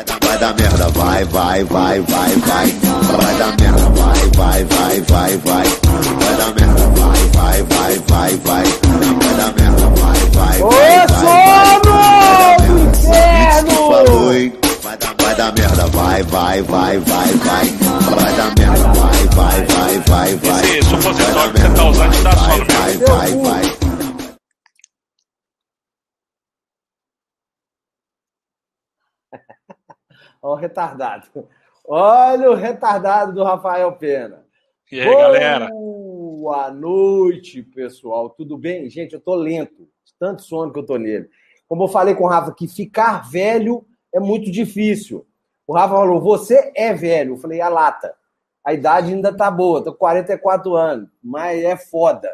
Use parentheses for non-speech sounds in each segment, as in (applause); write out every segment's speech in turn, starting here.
Vai dar merda, vai, vai, vai, vai, vai. Vai dar merda, vai, vai, vai, vai, vai. Vai dar merda, vai, vai, vai, vai, vai. Vai dar merda, vai, vai, vai, vai. Ô, sono inferno! Falou, hein? Vai dar, vai dar merda, vai, vai, vai, vai, vai. Vai dar merda, vai, vai, vai, vai, vai. Esse supositório que você tá usando te dá sono vai, vai, vai. Ó, o retardado. Olha o retardado do Rafael Pena. E aí, galera? Boa noite, pessoal. Tudo bem? Gente, eu tô lento. Tanto sono que eu tô nele. Como eu falei com o Rafa, que ficar velho é muito difícil. O Rafa falou: você é velho. Eu falei, a lata. A idade ainda tá boa, tô com 44 anos, mas é foda.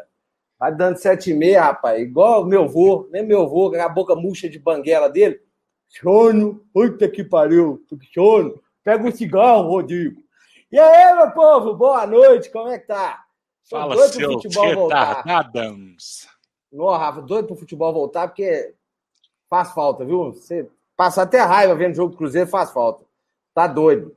Vai dando 7,5, rapaz. Igual meu avô, nem meu avô, com a boca murcha de banguela dele. Sono, puta que pariu, sono. Pega um cigarro, Rodrigo. E aí, meu povo, boa noite, como é que tá? Tô Fala, doido pro seu futebol voltar. retardadams. Ó, Rafa, doido pro futebol voltar, porque faz falta, viu? Você passa até raiva vendo jogo do Cruzeiro, faz falta. Tá doido.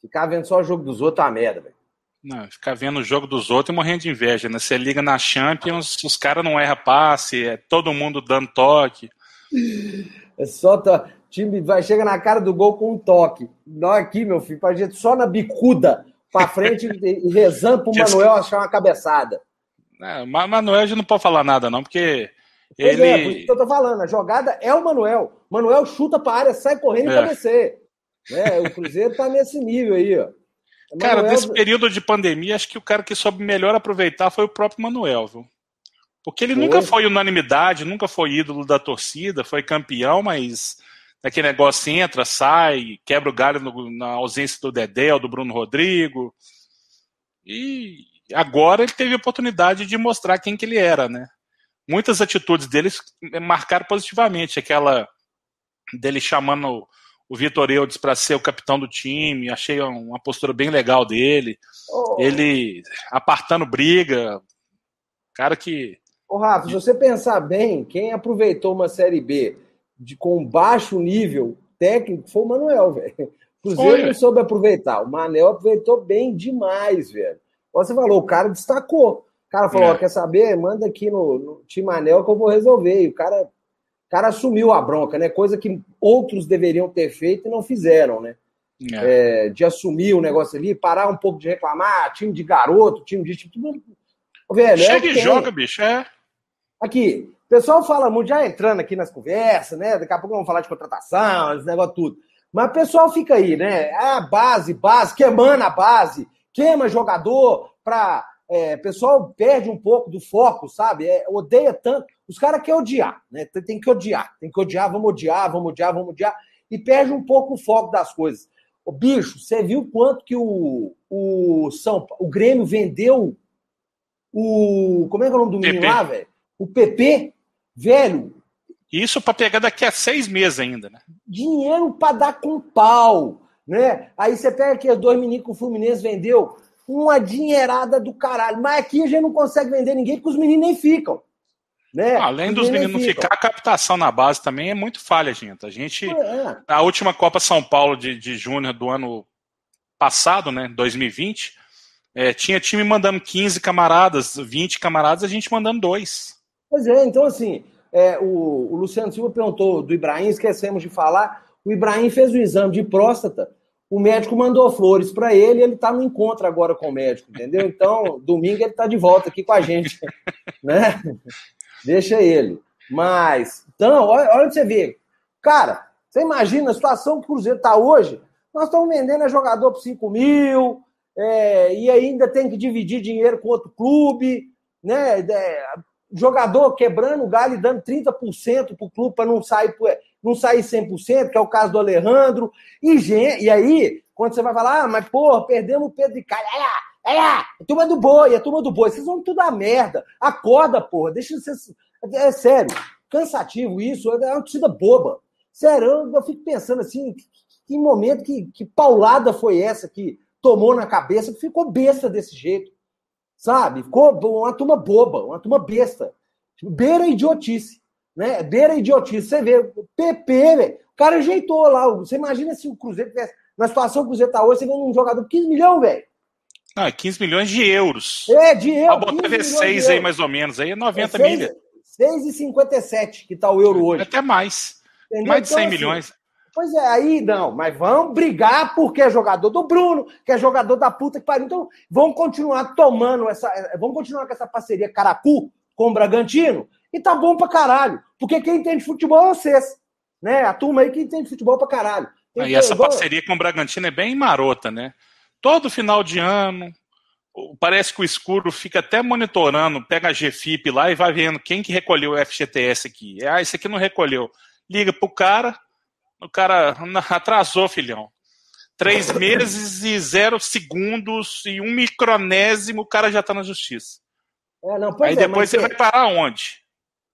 Ficar vendo só o jogo dos outros é uma merda, velho. Não, ficar vendo o jogo dos outros e morrendo de inveja, né? Você liga na Champions, os caras não erram passe, é todo mundo dando toque. É só. To... time vai, chega na cara do gol com um toque. Não aqui, meu filho, pra gente só na bicuda pra frente (laughs) e e rezando pro Manuel achar uma cabeçada. É, mas Manuel já não pode falar nada, não, porque Pois ele. é, por isso que eu tô falando. A jogada é o Manuel. Manuel chuta pra área, sai correndo e É. cabeceia. Né? O Cruzeiro tá nesse nível aí, ó. O Cara, Manuel- desse período de pandemia, acho que o cara que soube melhor aproveitar foi o próprio Manuel, viu? Porque ele Foi. nunca foi unanimidade, nunca foi ídolo da torcida, foi campeão, mas aquele negócio entra, sai, quebra o galho no- na ausência do Dedé ou do Bruno Rodrigo. E agora ele teve a oportunidade de mostrar quem que ele era, né? Muitas atitudes dele marcaram positivamente, aquela dele chamando o Vitor Eudes para ser o capitão do time, achei uma postura bem legal dele. Ô, Ele apartando briga, cara que Ô, Rafa, se você pensar bem, quem aproveitou uma Série B de, com baixo nível técnico foi o Manuel, velho. Cruzeiro não soube aproveitar. O Manel aproveitou bem demais, velho. Você falou, o cara destacou. O cara falou: É. ó, quer saber? Manda aqui no, no time Manel que eu vou resolver. E o cara, o cara assumiu a bronca, né? Coisa que outros deveriam ter feito e não fizeram, né? é, É, de assumir o negócio ali, parar um pouco de reclamar, time de garoto, time de. Ô, Velho, é chega e joga, bicho. É. Aqui, o pessoal fala muito, já entrando aqui nas conversas, né? Daqui a pouco vamos falar de contratação, esse negócio tudo. Mas o pessoal fica aí, né? Ah, base, base, queimando a base, queima jogador pra. É, o pessoal perde um pouco do foco, sabe? É, odeia tanto. Os caras querem odiar, né? Tem, tem que odiar, tem que odiar, vamos odiar, vamos odiar, vamos odiar. E perde um pouco o foco das coisas. O bicho, você viu quanto que o, o São o Grêmio vendeu o. Como é que é o nome do menino lá, velho? O PP, velho, Isso pra pegar daqui a seis meses ainda, né? dinheiro para dar com pau, né? Aí você pega aqui os dois meninos que o Fluminense vendeu, uma dinheirada do caralho. Mas aqui a gente não consegue vender ninguém porque os meninos nem ficam. Né? Além Os dos meninos não ficar, a captação na base também é muito falha, gente. A gente, É, na última Copa São Paulo de, de Júnior do ano passado, né, 2020, é, tinha time mandando 15 camaradas, 20 camaradas, a gente mandando dois. Pois é, então assim, é, o, o Luciano Silva perguntou do Ibrahim, esquecemos de falar. O Ibrahim fez o exame de próstata, o médico mandou flores para ele e ele está no encontro agora com o médico, entendeu? Então, (laughs) domingo ele está de volta aqui com a gente, (laughs) né? Deixa ele. Mas, então, olha, olha pra você ver. Cara, você imagina a situação que o Cruzeiro está hoje? Nós estamos vendendo a jogador por 5 mil, é, e ainda tem que dividir dinheiro com outro clube, né? É, jogador quebrando o galho e dando 30% para o clube para não sair, não sair 100%, que é o caso do Alejandro. E, e aí, quando você vai falar, ah, mas porra, perdemos o Pedro de Calha. Lá, a turma do boi, a turma do boi. Vocês vão tudo a merda. Acorda, porra. Deixa de ser. É sério, cansativo isso. É uma torcida boba. Sério, eu, eu fico pensando assim, que, que momento, que, que paulada foi essa que tomou na cabeça, que ficou besta desse jeito. Sabe? Ficou uma turma boba, uma turma besta. Beira idiotice. Né? Beira idiotice. Você vê, o PP, velho. O cara ajeitou lá. Você imagina se o Cruzeiro tivesse. Na situação que o Cruzeiro tá hoje, você vê um jogador de 15 milhões, velho. Não, 15 milhões de euros. É, de euros. Pra botar V6 aí, mais ou menos, aí é 90 é milhas. 6,57 que tá o euro hoje. Até mais. Entendeu? Mais de 100 então, assim, milhões. Pois é, aí não, mas vamos brigar porque é jogador do Bruno, que é jogador da puta que pariu. Então, vamos continuar tomando essa. Vamos continuar com essa parceria Caracu com o Bragantino e tá bom pra caralho. Porque quem entende futebol é vocês. Né? A turma aí que entende futebol pra caralho. Então, e essa parceria com o Bragantino é bem marota, né? Todo final de ano, parece que o escuro fica até monitorando, pega a GFIP lá e vai vendo quem que recolheu o FGTS aqui. Ah, esse aqui não recolheu. Liga pro cara, o cara atrasou, filhão. Três (laughs) meses e zero segundos e um micronésimo, o cara já tá na justiça. É, não, aí é, depois você é... vai parar onde?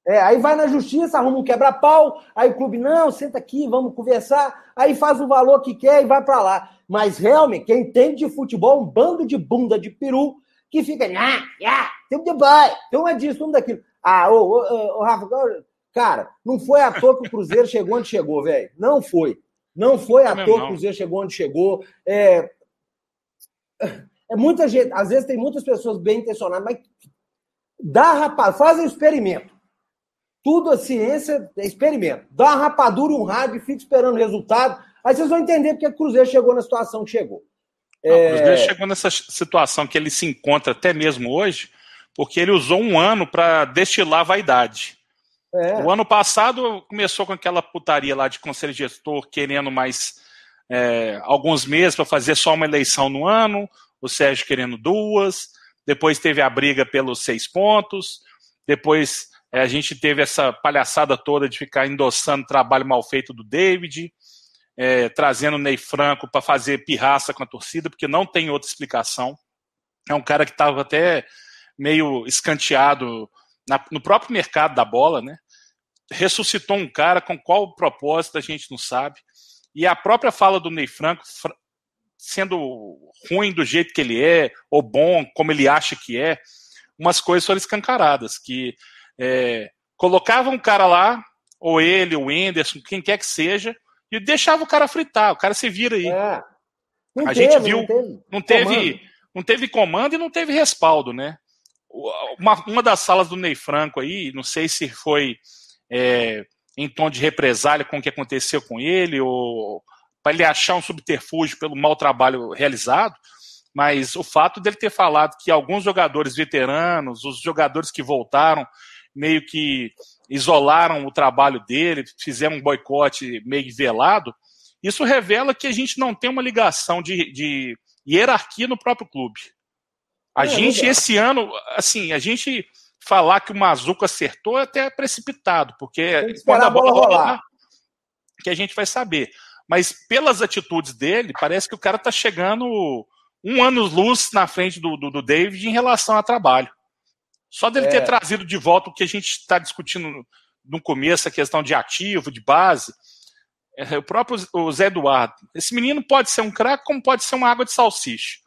É, aí vai na justiça, arruma um quebra-pau, aí o clube, não, senta aqui, vamos conversar, aí faz o valor que quer e vai para lá. Mas realmente, quem entende de futebol, um bando de bunda de peru que fica, ah, ah, tem um Dubai, tem uma disso, um daquilo. Ah, ô, ô, ô, Rafa, cara, não foi à toa que o Cruzeiro (laughs) chegou onde chegou, velho. Não foi. Não foi à toa que o Cruzeiro chegou onde chegou. É... é muita gente, às vezes tem muitas pessoas bem intencionadas, mas dá, rapaz, faz um experimento. Tudo a ciência é experimento. Dá uma rapadura, um rádio e fica esperando o resultado. Aí vocês vão entender porque o Cruzeiro chegou na situação que chegou. Não, é... O Cruzeiro chegou nessa situação que ele se encontra até mesmo hoje, porque ele usou um ano para destilar vaidade. É. O ano passado começou com aquela putaria lá de conselho gestor querendo mais é, alguns meses para fazer só uma eleição no ano, o Sérgio querendo duas, depois teve a briga pelos seis pontos, depois é, a gente teve essa palhaçada toda de ficar endossando trabalho mal feito do David, é, trazendo o Ney Franco para fazer pirraça com a torcida, porque não tem outra explicação. É um cara que estava até meio escanteado na, no próprio mercado da bola, né? Ressuscitou um cara com qual propósito a gente não sabe. E a própria fala do Ney Franco, sendo ruim do jeito que ele é, ou bom como ele acha que é, umas coisas foram escancaradas, que é, colocava um cara lá, ou ele, o Enderson, quem quer que seja, e deixava o cara fritar, o cara se vira aí. É. a teve, gente viu, não teve, não teve, não teve comando e não teve respaldo, né? Uma, uma das salas do Ney Franco aí, não sei se foi é, em tom de represália com o que aconteceu com ele, ou para ele achar um subterfúgio pelo mau trabalho realizado, mas o fato dele ter falado que alguns jogadores veteranos, os jogadores que voltaram, meio que isolaram o trabalho dele, fizeram um boicote meio velado, isso revela que a gente não tem uma ligação de, de hierarquia no próprio clube. A é, gente, esse ano, assim, a gente falar que o Mazuco acertou é até precipitado, porque quando a bola rolar, que a gente vai saber. Mas pelas atitudes dele, parece que o cara está chegando um ano luz na frente do, do, do David em relação a trabalho. Só dele é. ter trazido de volta o que a gente está discutindo no começo, a questão de ativo, de base. É, o próprio o Zé Eduardo. Esse menino pode ser um craque, como pode ser uma água de salsicha.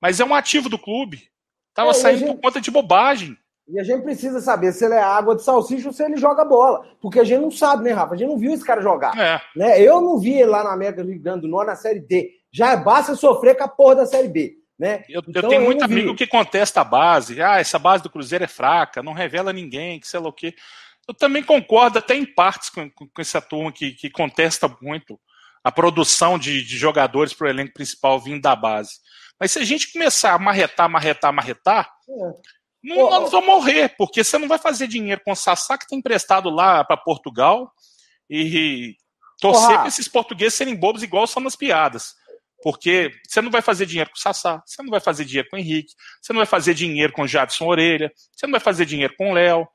Mas é um ativo do clube. Estava é, saindo gente... por conta de bobagem. E a gente precisa saber se ele é água de salsicha ou se ele joga bola. Porque a gente não sabe, né, Rafa? A gente não viu esse cara jogar. É. Né? Eu não vi ele lá na América do Rio Grande do Norte na Série D. Já basta sofrer com a porra da Série B. Né? Eu, então, eu tenho muito amigo que contesta a base. Ah, essa base do Cruzeiro é fraca, não revela ninguém, que sei lá o quê. Eu também concordo até em partes com, com, com essa turma que, que, contesta muito a produção de, de jogadores para o elenco principal vindo da base. Mas se a gente começar a marretar, marretar, marretar, é. não, nós vamos morrer, porque você não vai fazer dinheiro com o Sassá que tem emprestado lá para Portugal e torcer para esses portugueses serem bobos igual são nas piadas. Porque você não vai fazer dinheiro com o Sassá, você não vai fazer dinheiro com o Henrique, você não vai fazer dinheiro com o Jadson Orelha, você não vai fazer dinheiro com o Léo.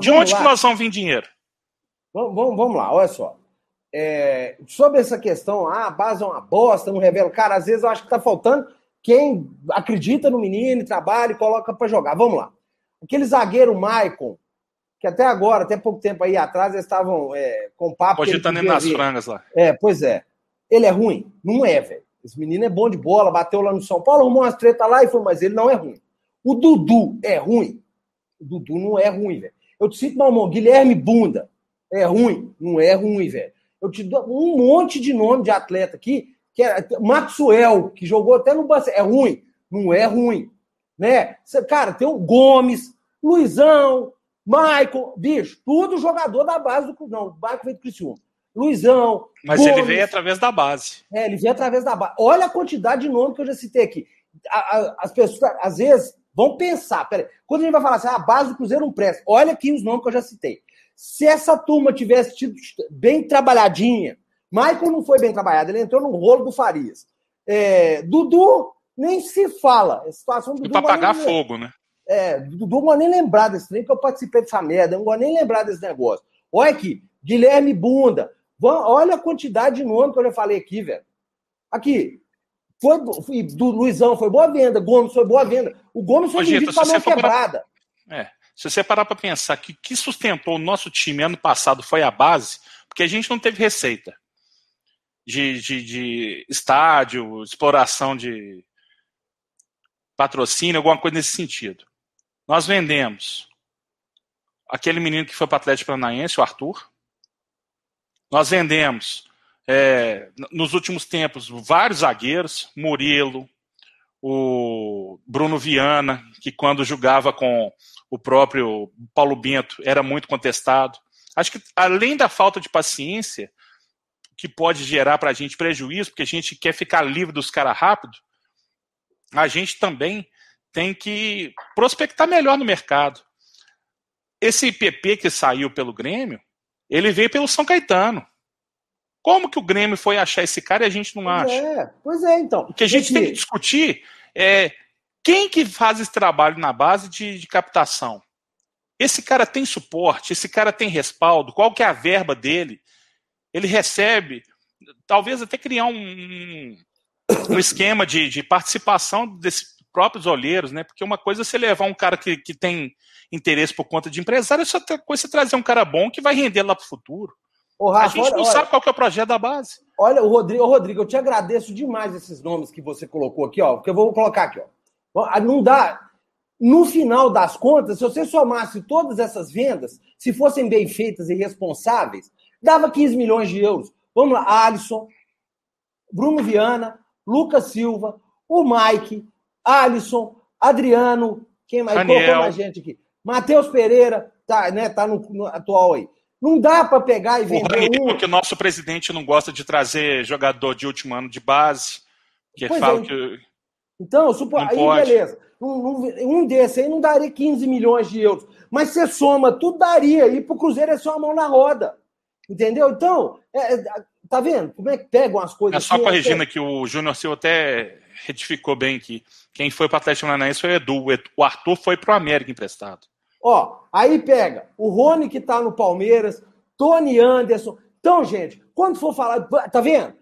De onde lá. que nós vamos vir dinheiro? Vamos, vamos, vamos lá, olha só. É, sobre essa questão, ah, a base é uma bosta, não revela. Cara, às vezes eu acho que tá faltando quem acredita no menino, trabalha e coloca para jogar. Vamos lá. Aquele zagueiro Maicon, que até agora, até pouco tempo aí atrás, eles estavam é, com papo. Hoje tá nem nas frangas lá. É, pois é. Ele é ruim? Não é, velho. Esse menino é bom de bola, bateu lá no São Paulo, arrumou umas treta lá e foi, mas ele não é ruim. O Dudu é ruim? O Dudu não é ruim, velho. Eu te meu irmão, Guilherme Bunda. É ruim? Não é ruim, velho. Eu te dou um monte de nome de atleta aqui, que é Maxwell, que jogou até no Barcelona. É ruim? Não é ruim. Né? Cara, tem o Gomes, Luizão, Michael, bicho, tudo jogador da base do Não, o Michael veio do Criciúma. Luizão. Mas Gomes, ele veio através da base. É, ele veio através da base. Olha a quantidade de nomes que eu já citei aqui. As pessoas, às vezes, vão pensar. Peraí, quando a gente vai falar assim, ah, a base do Cruzeiro não presta, olha aqui os nomes que eu já citei. Se essa turma tivesse tido bem trabalhadinha, Michael não foi bem trabalhado, ele entrou no rolo do Farias. É, Dudu nem se fala. A situação do Dudu. Para apagar fogo, né? É, Dudu não vou nem lembrar desse trem, que eu participei dessa merda, eu não vou nem lembrar desse negócio. Olha aqui, Guilherme Bunda. Olha a quantidade de nome que eu já falei aqui, velho. Aqui. Foi, do Luizão foi boa venda, Gomes foi boa venda. O Gomes foi vendido para mão quebrada. É. Se você parar para pensar que que sustentou o nosso time ano passado foi a base, porque a gente não teve receita de, de, de estádio, exploração de patrocínio, alguma coisa nesse sentido. Nós vendemos aquele menino que foi para o Atlético Paranaense, o Arthur. Nós vendemos, é, nos últimos tempos, vários zagueiros, Murilo, o Bruno Viana, que quando jogava com o próprio Paulo Bento era muito contestado. Acho que além da falta de paciência, que pode gerar para a gente prejuízo, porque a gente quer ficar livre dos caras rápido, a gente também tem que prospectar melhor no mercado. Esse IPP que saiu pelo Grêmio, ele veio pelo São Caetano. Como que o Grêmio foi achar esse cara e a gente não pois acha? É, pois é, então. O que a gente tem que discutir é quem que faz esse trabalho na base de, de captação? Esse cara tem suporte, esse cara tem respaldo, qual que é a verba dele? Ele recebe, talvez até criar um, um esquema de, de participação desses próprios olheiros, né? Porque uma coisa é você levar um cara que, que tem interesse por conta de empresário, outra coisa é você trazer um cara bom que vai render lá para o futuro. Ô, Rafa, a gente olha, não olha, sabe qual que é o projeto da base. Olha, o Rodrigo, Rodrigo, eu te agradeço demais esses nomes que você colocou aqui, ó. Porque eu vou colocar aqui, ó. Ah, não dá. No final das contas, se você somasse todas essas vendas, se fossem bem feitas e responsáveis, dava 15 milhões de euros. Vamos lá, Alisson, Bruno Viana, Lucas Silva, o Mike, Alisson, Adriano, quem mais? Colocou mais gente aqui. Matheus Pereira, tá, né, tá no, no atual aí. Não dá para pegar e vender o um. Porque o nosso presidente não gosta de trazer jogador de último ano de base, que pois fala é. que então, supo... aí pode. beleza. Um, um desse aí não daria 15 milhões de euros. Mas você soma, tudo daria. E pro Cruzeiro é só a mão na roda. Entendeu? Então, é, é tá vendo? Como é que pegam as coisas? É só assim, corrigindo é... que o Júnior Silva até retificou bem aqui. Quem foi para o Atlético Paranaense foi o Edu. O Arthur foi para o América emprestado. Ó, aí pega o Rony que tá no Palmeiras, Tony Anderson. Então, gente, quando for falar. Tá vendo?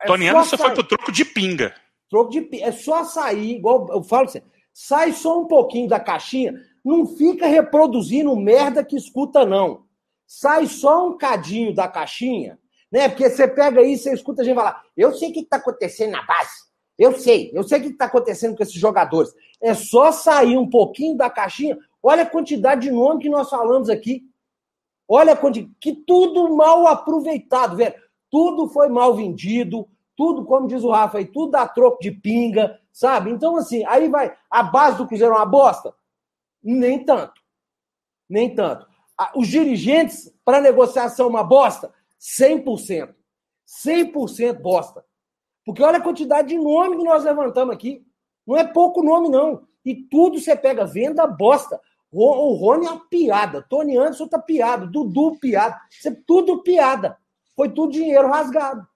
É Tony Anderson foi pro troco de pinga. Troco de É só sair, igual eu falo assim, sai só um pouquinho da caixinha, não fica reproduzindo merda que escuta, não. Sai só um cadinho da caixinha, né? Porque você pega aí, você escuta a gente falar, eu sei o que está acontecendo na base. Eu sei, eu sei o que está acontecendo com esses jogadores. É só sair um pouquinho da caixinha. Olha a quantidade de nome que nós falamos aqui. Olha a quantidade. Que tudo mal aproveitado, velho. Tudo foi mal vendido, tudo, como diz o Rafa aí, tudo dá troco de pinga, sabe? Então, assim, aí vai. A base do Cruzeiro é uma bosta? Nem tanto. Nem tanto. Os dirigentes, para negociação, uma bosta? 100%. 100% bosta. Porque olha a quantidade de nome que nós levantamos aqui. Não é pouco nome, não. E tudo você pega, venda bosta. O Rony é uma piada. Tony Anderson tá piada. Dudu piada. Isso é tudo piada. Foi tudo dinheiro rasgado.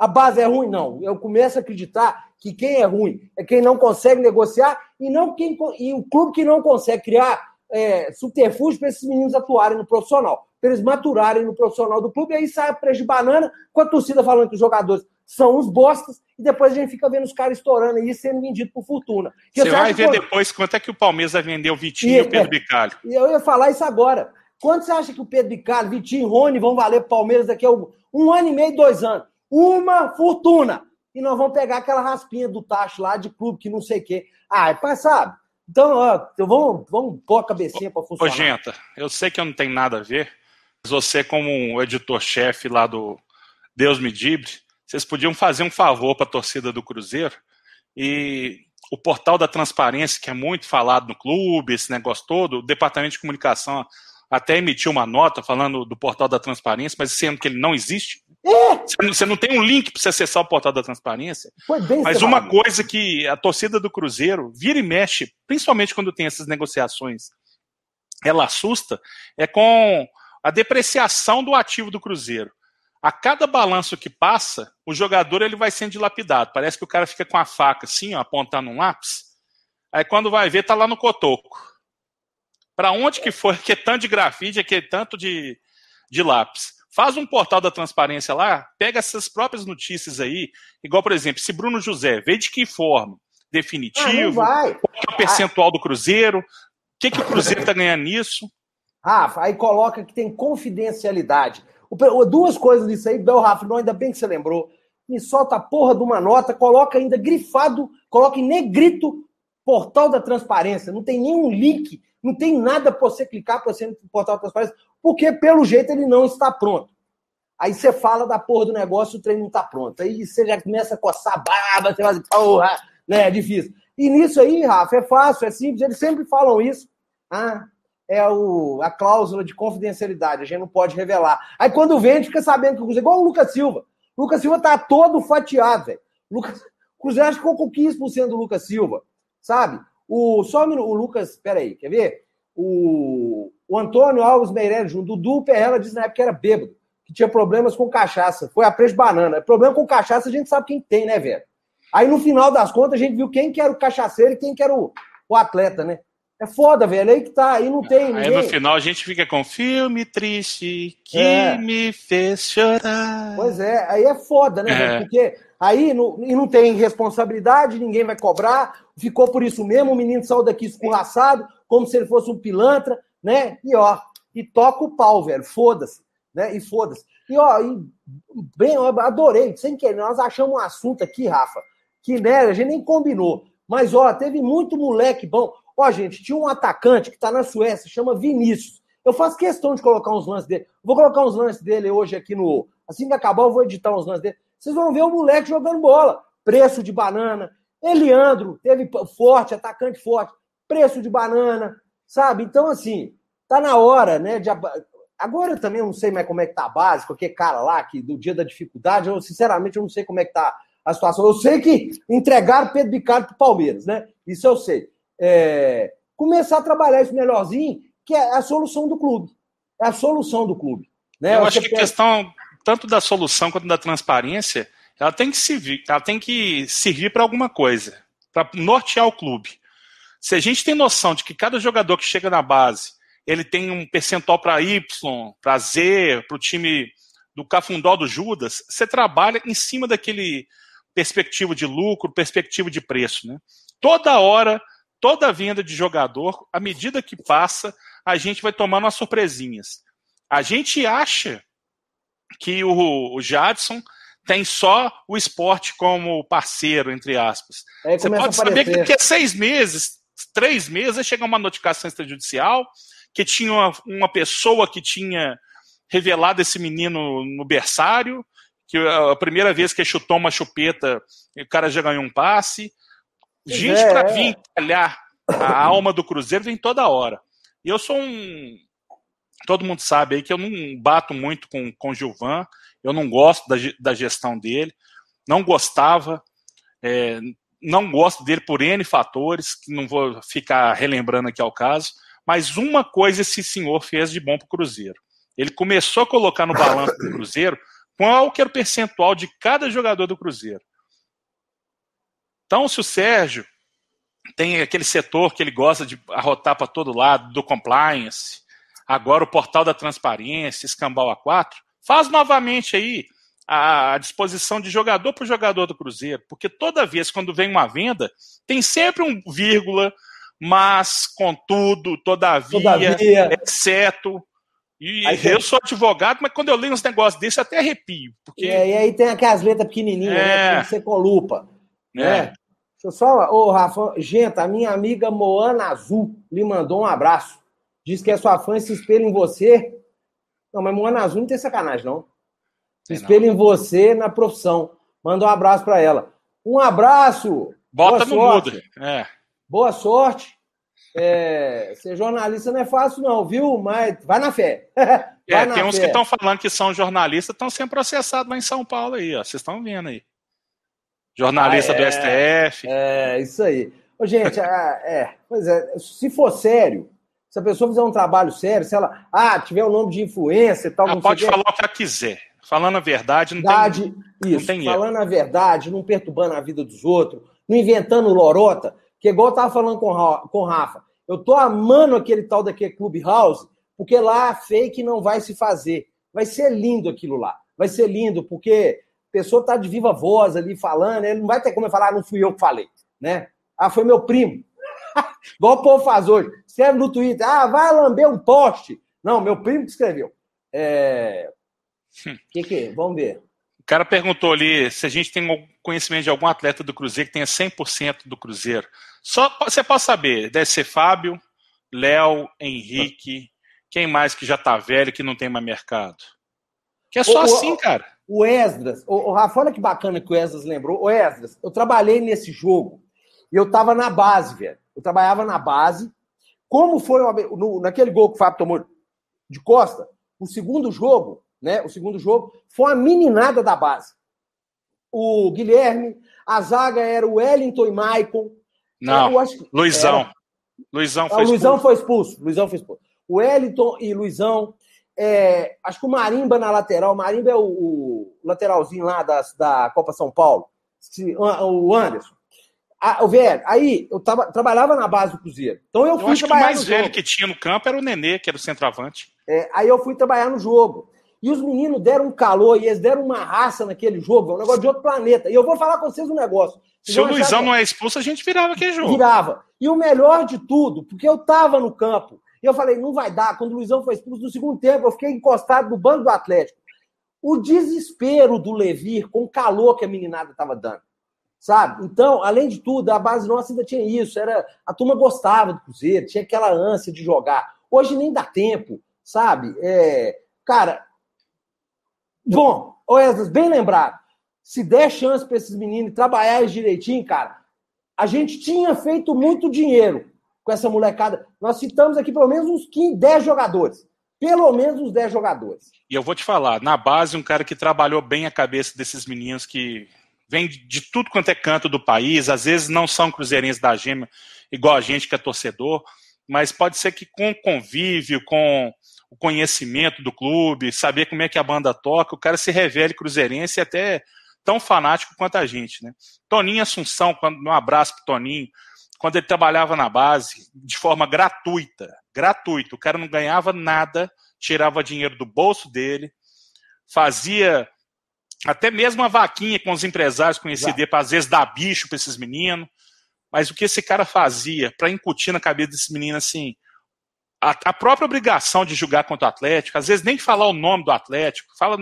A base é ruim? Não. Eu começo a acreditar que quem é ruim é quem não consegue negociar e, não quem, e o clube que não consegue criar é, subterfúgio para esses meninos atuarem no profissional, para eles maturarem no profissional do clube, e aí sai a preço de banana com a torcida falando que os jogadores são uns bostas, e depois a gente fica vendo os caras estourando aí sendo vendido por fortuna. Você vai ver depois quanto é que o Palmeiras vai vender o Vitinho e, e o Pedro é, Bicalho. E eu ia falar isso agora. Quanto você acha que o Pedro Bicalho, Vitinho e Rony vão valer para o Palmeiras daqui a um, um ano e meio, dois anos? Uma fortuna. E nós vamos pegar aquela raspinha do tacho lá de clube que não sei o quê. Ah, é sabe? Então, ó, vamos, vamos pôr a cabecinha para funcionar. Ô, Genta, eu sei que eu não tenho nada a ver, você como editor-chefe lá do Deus me dibre, vocês podiam fazer um favor para a torcida do Cruzeiro e o portal da transparência, que é muito falado no clube, esse negócio todo, o departamento de comunicação até emitiu uma nota falando do portal da transparência, mas sendo que ele não existe. É. Você não tem um link para você acessar o portal da transparência. mas uma coisa que a torcida do Cruzeiro vira e mexe, principalmente quando tem essas negociações, ela assusta, é com a depreciação do ativo do Cruzeiro. A cada balanço que passa, o jogador ele vai sendo dilapidado. Parece que o cara fica com a faca assim, ó, apontando um lápis. Aí quando vai ver, tá lá no cotoco. Para onde que foi (laughs) que é tanto de grafite, que é tanto de, de lápis? Faz um portal da transparência lá, pega essas próprias notícias aí, igual, por exemplo, se Bruno José veio de que forma? Definitivo? Ah, qual é o percentual do Cruzeiro? O que, que o Cruzeiro está ganhando nisso? Rafa, aí coloca que tem confidencialidade. Duas coisas disso aí, Bel Rafa, não, ainda bem que você lembrou. Me solta a porra de uma nota, coloca ainda grifado, coloca em negrito portal da transparência. Não tem nenhum link, não tem nada para você clicar para você no portal da transparência, porque pelo jeito ele não está pronto. Aí você fala da porra do negócio, o treino não está pronto. Aí você já começa a coçar a barba, você vai dizer, porra, né? É difícil. E nisso aí, Rafa, é fácil, é simples, eles sempre falam isso. Ah, é o, a cláusula de confidencialidade, a gente não pode revelar. Aí quando vende, fica sabendo que o Cruzeiro, igual o Lucas Silva. O Lucas Silva tá todo fatiado, velho. Lucas, o Cruzeiro ficou com 15% do Lucas Silva, sabe? O, só o Lucas, peraí, quer ver? O, o Antônio Alves Meirelles, o Dudu Perrela disse na época que era bêbado, que tinha problemas com cachaça. Foi a preço de banana. Problema com cachaça a gente sabe quem tem, né, velho? Aí no final das contas a gente viu quem que era o cachaceiro e quem que era o, o atleta, né? É foda, velho. Aí que tá, aí não tem. Ninguém... Aí no final a gente fica com filme triste que é. me fez chorar. Pois é, aí é foda, né? É. Porque aí não, e não tem responsabilidade, ninguém vai cobrar. Ficou por isso mesmo, o menino saiu daqui escorraçado, como se ele fosse um pilantra, né? E ó, e toca o pau, velho. Foda-se, né? E foda-se. E ó, e, bem, eu adorei, sem querer, nós achamos um assunto aqui, Rafa, que né, a gente nem combinou. Mas ó, teve muito moleque bom. Ó, gente, tinha um atacante que está na Suécia, chama Vinícius. Eu faço questão de colocar uns lances dele. Vou colocar uns lances dele hoje aqui no. Assim que acabar, eu vou editar uns lances dele. Vocês vão ver o moleque jogando bola. Preço de banana. Eliandro, teve forte, atacante forte. Preço de banana, sabe? Então, assim, tá na hora, né? De... Agora eu também não sei mais como é que tá a base, qualquer cara lá que do dia da dificuldade, eu sinceramente eu não sei como é que tá a situação. Eu sei que entregaram Pedro Bicardo pro Palmeiras, né? Isso eu sei é, começar a trabalhar isso melhorzinho, que é a solução do clube. É a solução do clube. Né? Eu Você acho que a questão, tanto da solução quanto da transparência, ela tem que servir, ela tem que servir para alguma coisa, para nortear o clube. Se a gente tem noção de que cada jogador que chega na base, ele tem um percentual para Y, para Z, para o time do Cafundó do Judas, você trabalha em cima daquele perspectiva de lucro, perspectiva de preço. Né? Toda hora toda venda de jogador, à medida que passa, a gente vai tomando umas surpresinhas. A gente acha que o, o Jadson tem só o esporte como parceiro, entre aspas. Você pode saber que daqui a seis meses, três meses, chega uma notificação extrajudicial que tinha uma, uma pessoa que tinha revelado esse menino no berçário, que a primeira vez que chutou uma chupeta, o cara já ganhou um passe. Gente é, para vir olhar a alma do Cruzeiro vem toda hora. E eu sou um. Todo mundo sabe aí que eu não bato muito com, com o Gilvan, eu não gosto da, da gestão dele, não gostava, é, não gosto dele por N fatores, que não vou ficar relembrando aqui ao caso, mas uma coisa esse senhor fez de bom para o Cruzeiro. Ele começou a colocar no balanço do Cruzeiro qual que era o percentual de cada jogador do Cruzeiro. Então, se o Sérgio tem aquele setor que ele gosta de arrotar para todo lado, do compliance, agora o portal da transparência, escambau A4, faz novamente aí a disposição de jogador para o jogador do Cruzeiro, porque toda vez quando vem uma venda, tem sempre um vírgula, mas, contudo, todavia, todavia. exceto. E aí eu sou advogado, mas quando eu leio uns negócios desses, eu até arrepio. Porque... É, e aí tem aquelas letras pequenininhas, né, é... né? Tem que ser com lupa. É. Né? Deixa eu só. Ô, Rafa, gente, a minha amiga Moana Azul lhe mandou um abraço. Diz que é sua fã e se espelha em você. Não, mas Moana Azul não tem sacanagem, não. Espelho em você na profissão. Manda um abraço para ela. Um abraço. Bota no mudo. É. Boa sorte. É, ser jornalista não é fácil, não, viu? Mas vai na fé. (laughs) Vai é, na tem uns fé. que estão falando que são jornalistas, estão sendo processados lá em São Paulo aí, ó. Vocês estão vendo aí. Jornalista ah, é, do STF. É, isso aí. Ô, gente, é, (laughs) é, pois é, se for sério, se a pessoa fizer um trabalho sério, se ela ah, tiver o um nome de influência e tal. Ela pode falar o que ela quiser. Falando a verdade, não verdade, tem, isso, não tem Falando erro. a verdade, não perturbando a vida dos outros, não inventando lorota, que igual eu tava falando com o Rafa. Eu tô amando aquele tal daquele Clubhouse, porque lá fake não vai se fazer. Vai ser lindo aquilo lá. Vai ser lindo, porque a pessoa tá de viva voz ali falando, ele não vai ter como eu falar, ah, não fui eu que falei, né? Ah, foi meu primo. (laughs) Igual o povo faz hoje. Escreve no Twitter, ah, vai lamber um poste. Não, meu primo que escreveu. É... O (laughs) que, que é? Vamos ver. O cara perguntou ali se a gente tem conhecimento de algum atleta do Cruzeiro que tenha 100% do Cruzeiro. Só você pode saber, deve ser Fábio, Léo, Henrique, quem mais que já tá velho que não tem mais mercado? Que é só o, assim, cara. O Esdras, o, o Rafa, olha que bacana que o Esdras lembrou. O Esdras, eu trabalhei nesse jogo e eu tava na base, velho. Eu trabalhava na base. Como foi uma, no, naquele gol que o Fábio tomou de costa, o segundo jogo, né? O segundo jogo foi a meninada da base. O Guilherme, a zaga era o Wellington e Maicon. Não, Luizão. Era... Luizão foi ah, expulso. Luizão foi expulso. Luizão foi expulso. O Wellington e Luizão. É... acho que o Marimba na lateral. O Marimba é o, o lateralzinho lá da, da Copa São Paulo. O Anderson. Ah, velho, aí eu tava, trabalhava na base do Cruzeiro. Então eu fui eu acho que o mais velho jogo. que tinha no campo era o Nenê, que era o centroavante. É, aí eu fui trabalhar no jogo. E os meninos deram um calor e eles deram uma raça naquele jogo, é um negócio de outro planeta. E eu vou falar com vocês um negócio. Vocês Se o Luizão não é expulso, a gente virava aquele jogo. Virava. E o melhor de tudo, porque eu tava no campo, e eu falei, não vai dar. Quando o Luizão foi expulso no segundo tempo, eu fiquei encostado no banco do Atlético. O desespero do Levir com o calor que a meninada tava dando sabe? Então, além de tudo, a base nossa ainda tinha isso, era a turma gostava do Cruzeiro, tinha aquela ânsia de jogar. Hoje nem dá tempo, sabe? É, cara, bom, Wesley, bem lembrado. Se der chance para esses meninos trabalharem direitinho, cara, a gente tinha feito muito dinheiro com essa molecada. Nós citamos aqui pelo menos uns 15, 10 jogadores. Pelo menos uns 10 jogadores. E eu vou te falar, na base, um cara que trabalhou bem a cabeça desses meninos que vem de tudo quanto é canto do país, às vezes não são cruzeirenses da gema, igual a gente que é torcedor, mas pode ser que com o convívio, com o conhecimento do clube, saber como é que a banda toca, o cara se revele cruzeirense e até tão fanático quanto a gente, né? Toninho Assunção, quando, um abraço pro Toninho, quando ele trabalhava na base, de forma gratuita, gratuito, o cara não ganhava nada, tirava dinheiro do bolso dele, fazia até mesmo a vaquinha com os empresários conhecidos para às vezes dar bicho para esses meninos. Mas o que esse cara fazia para incutir na cabeça desse menino assim, a, a, própria obrigação de jogar contra o Atlético, às vezes nem falar o nome do Atlético, fala,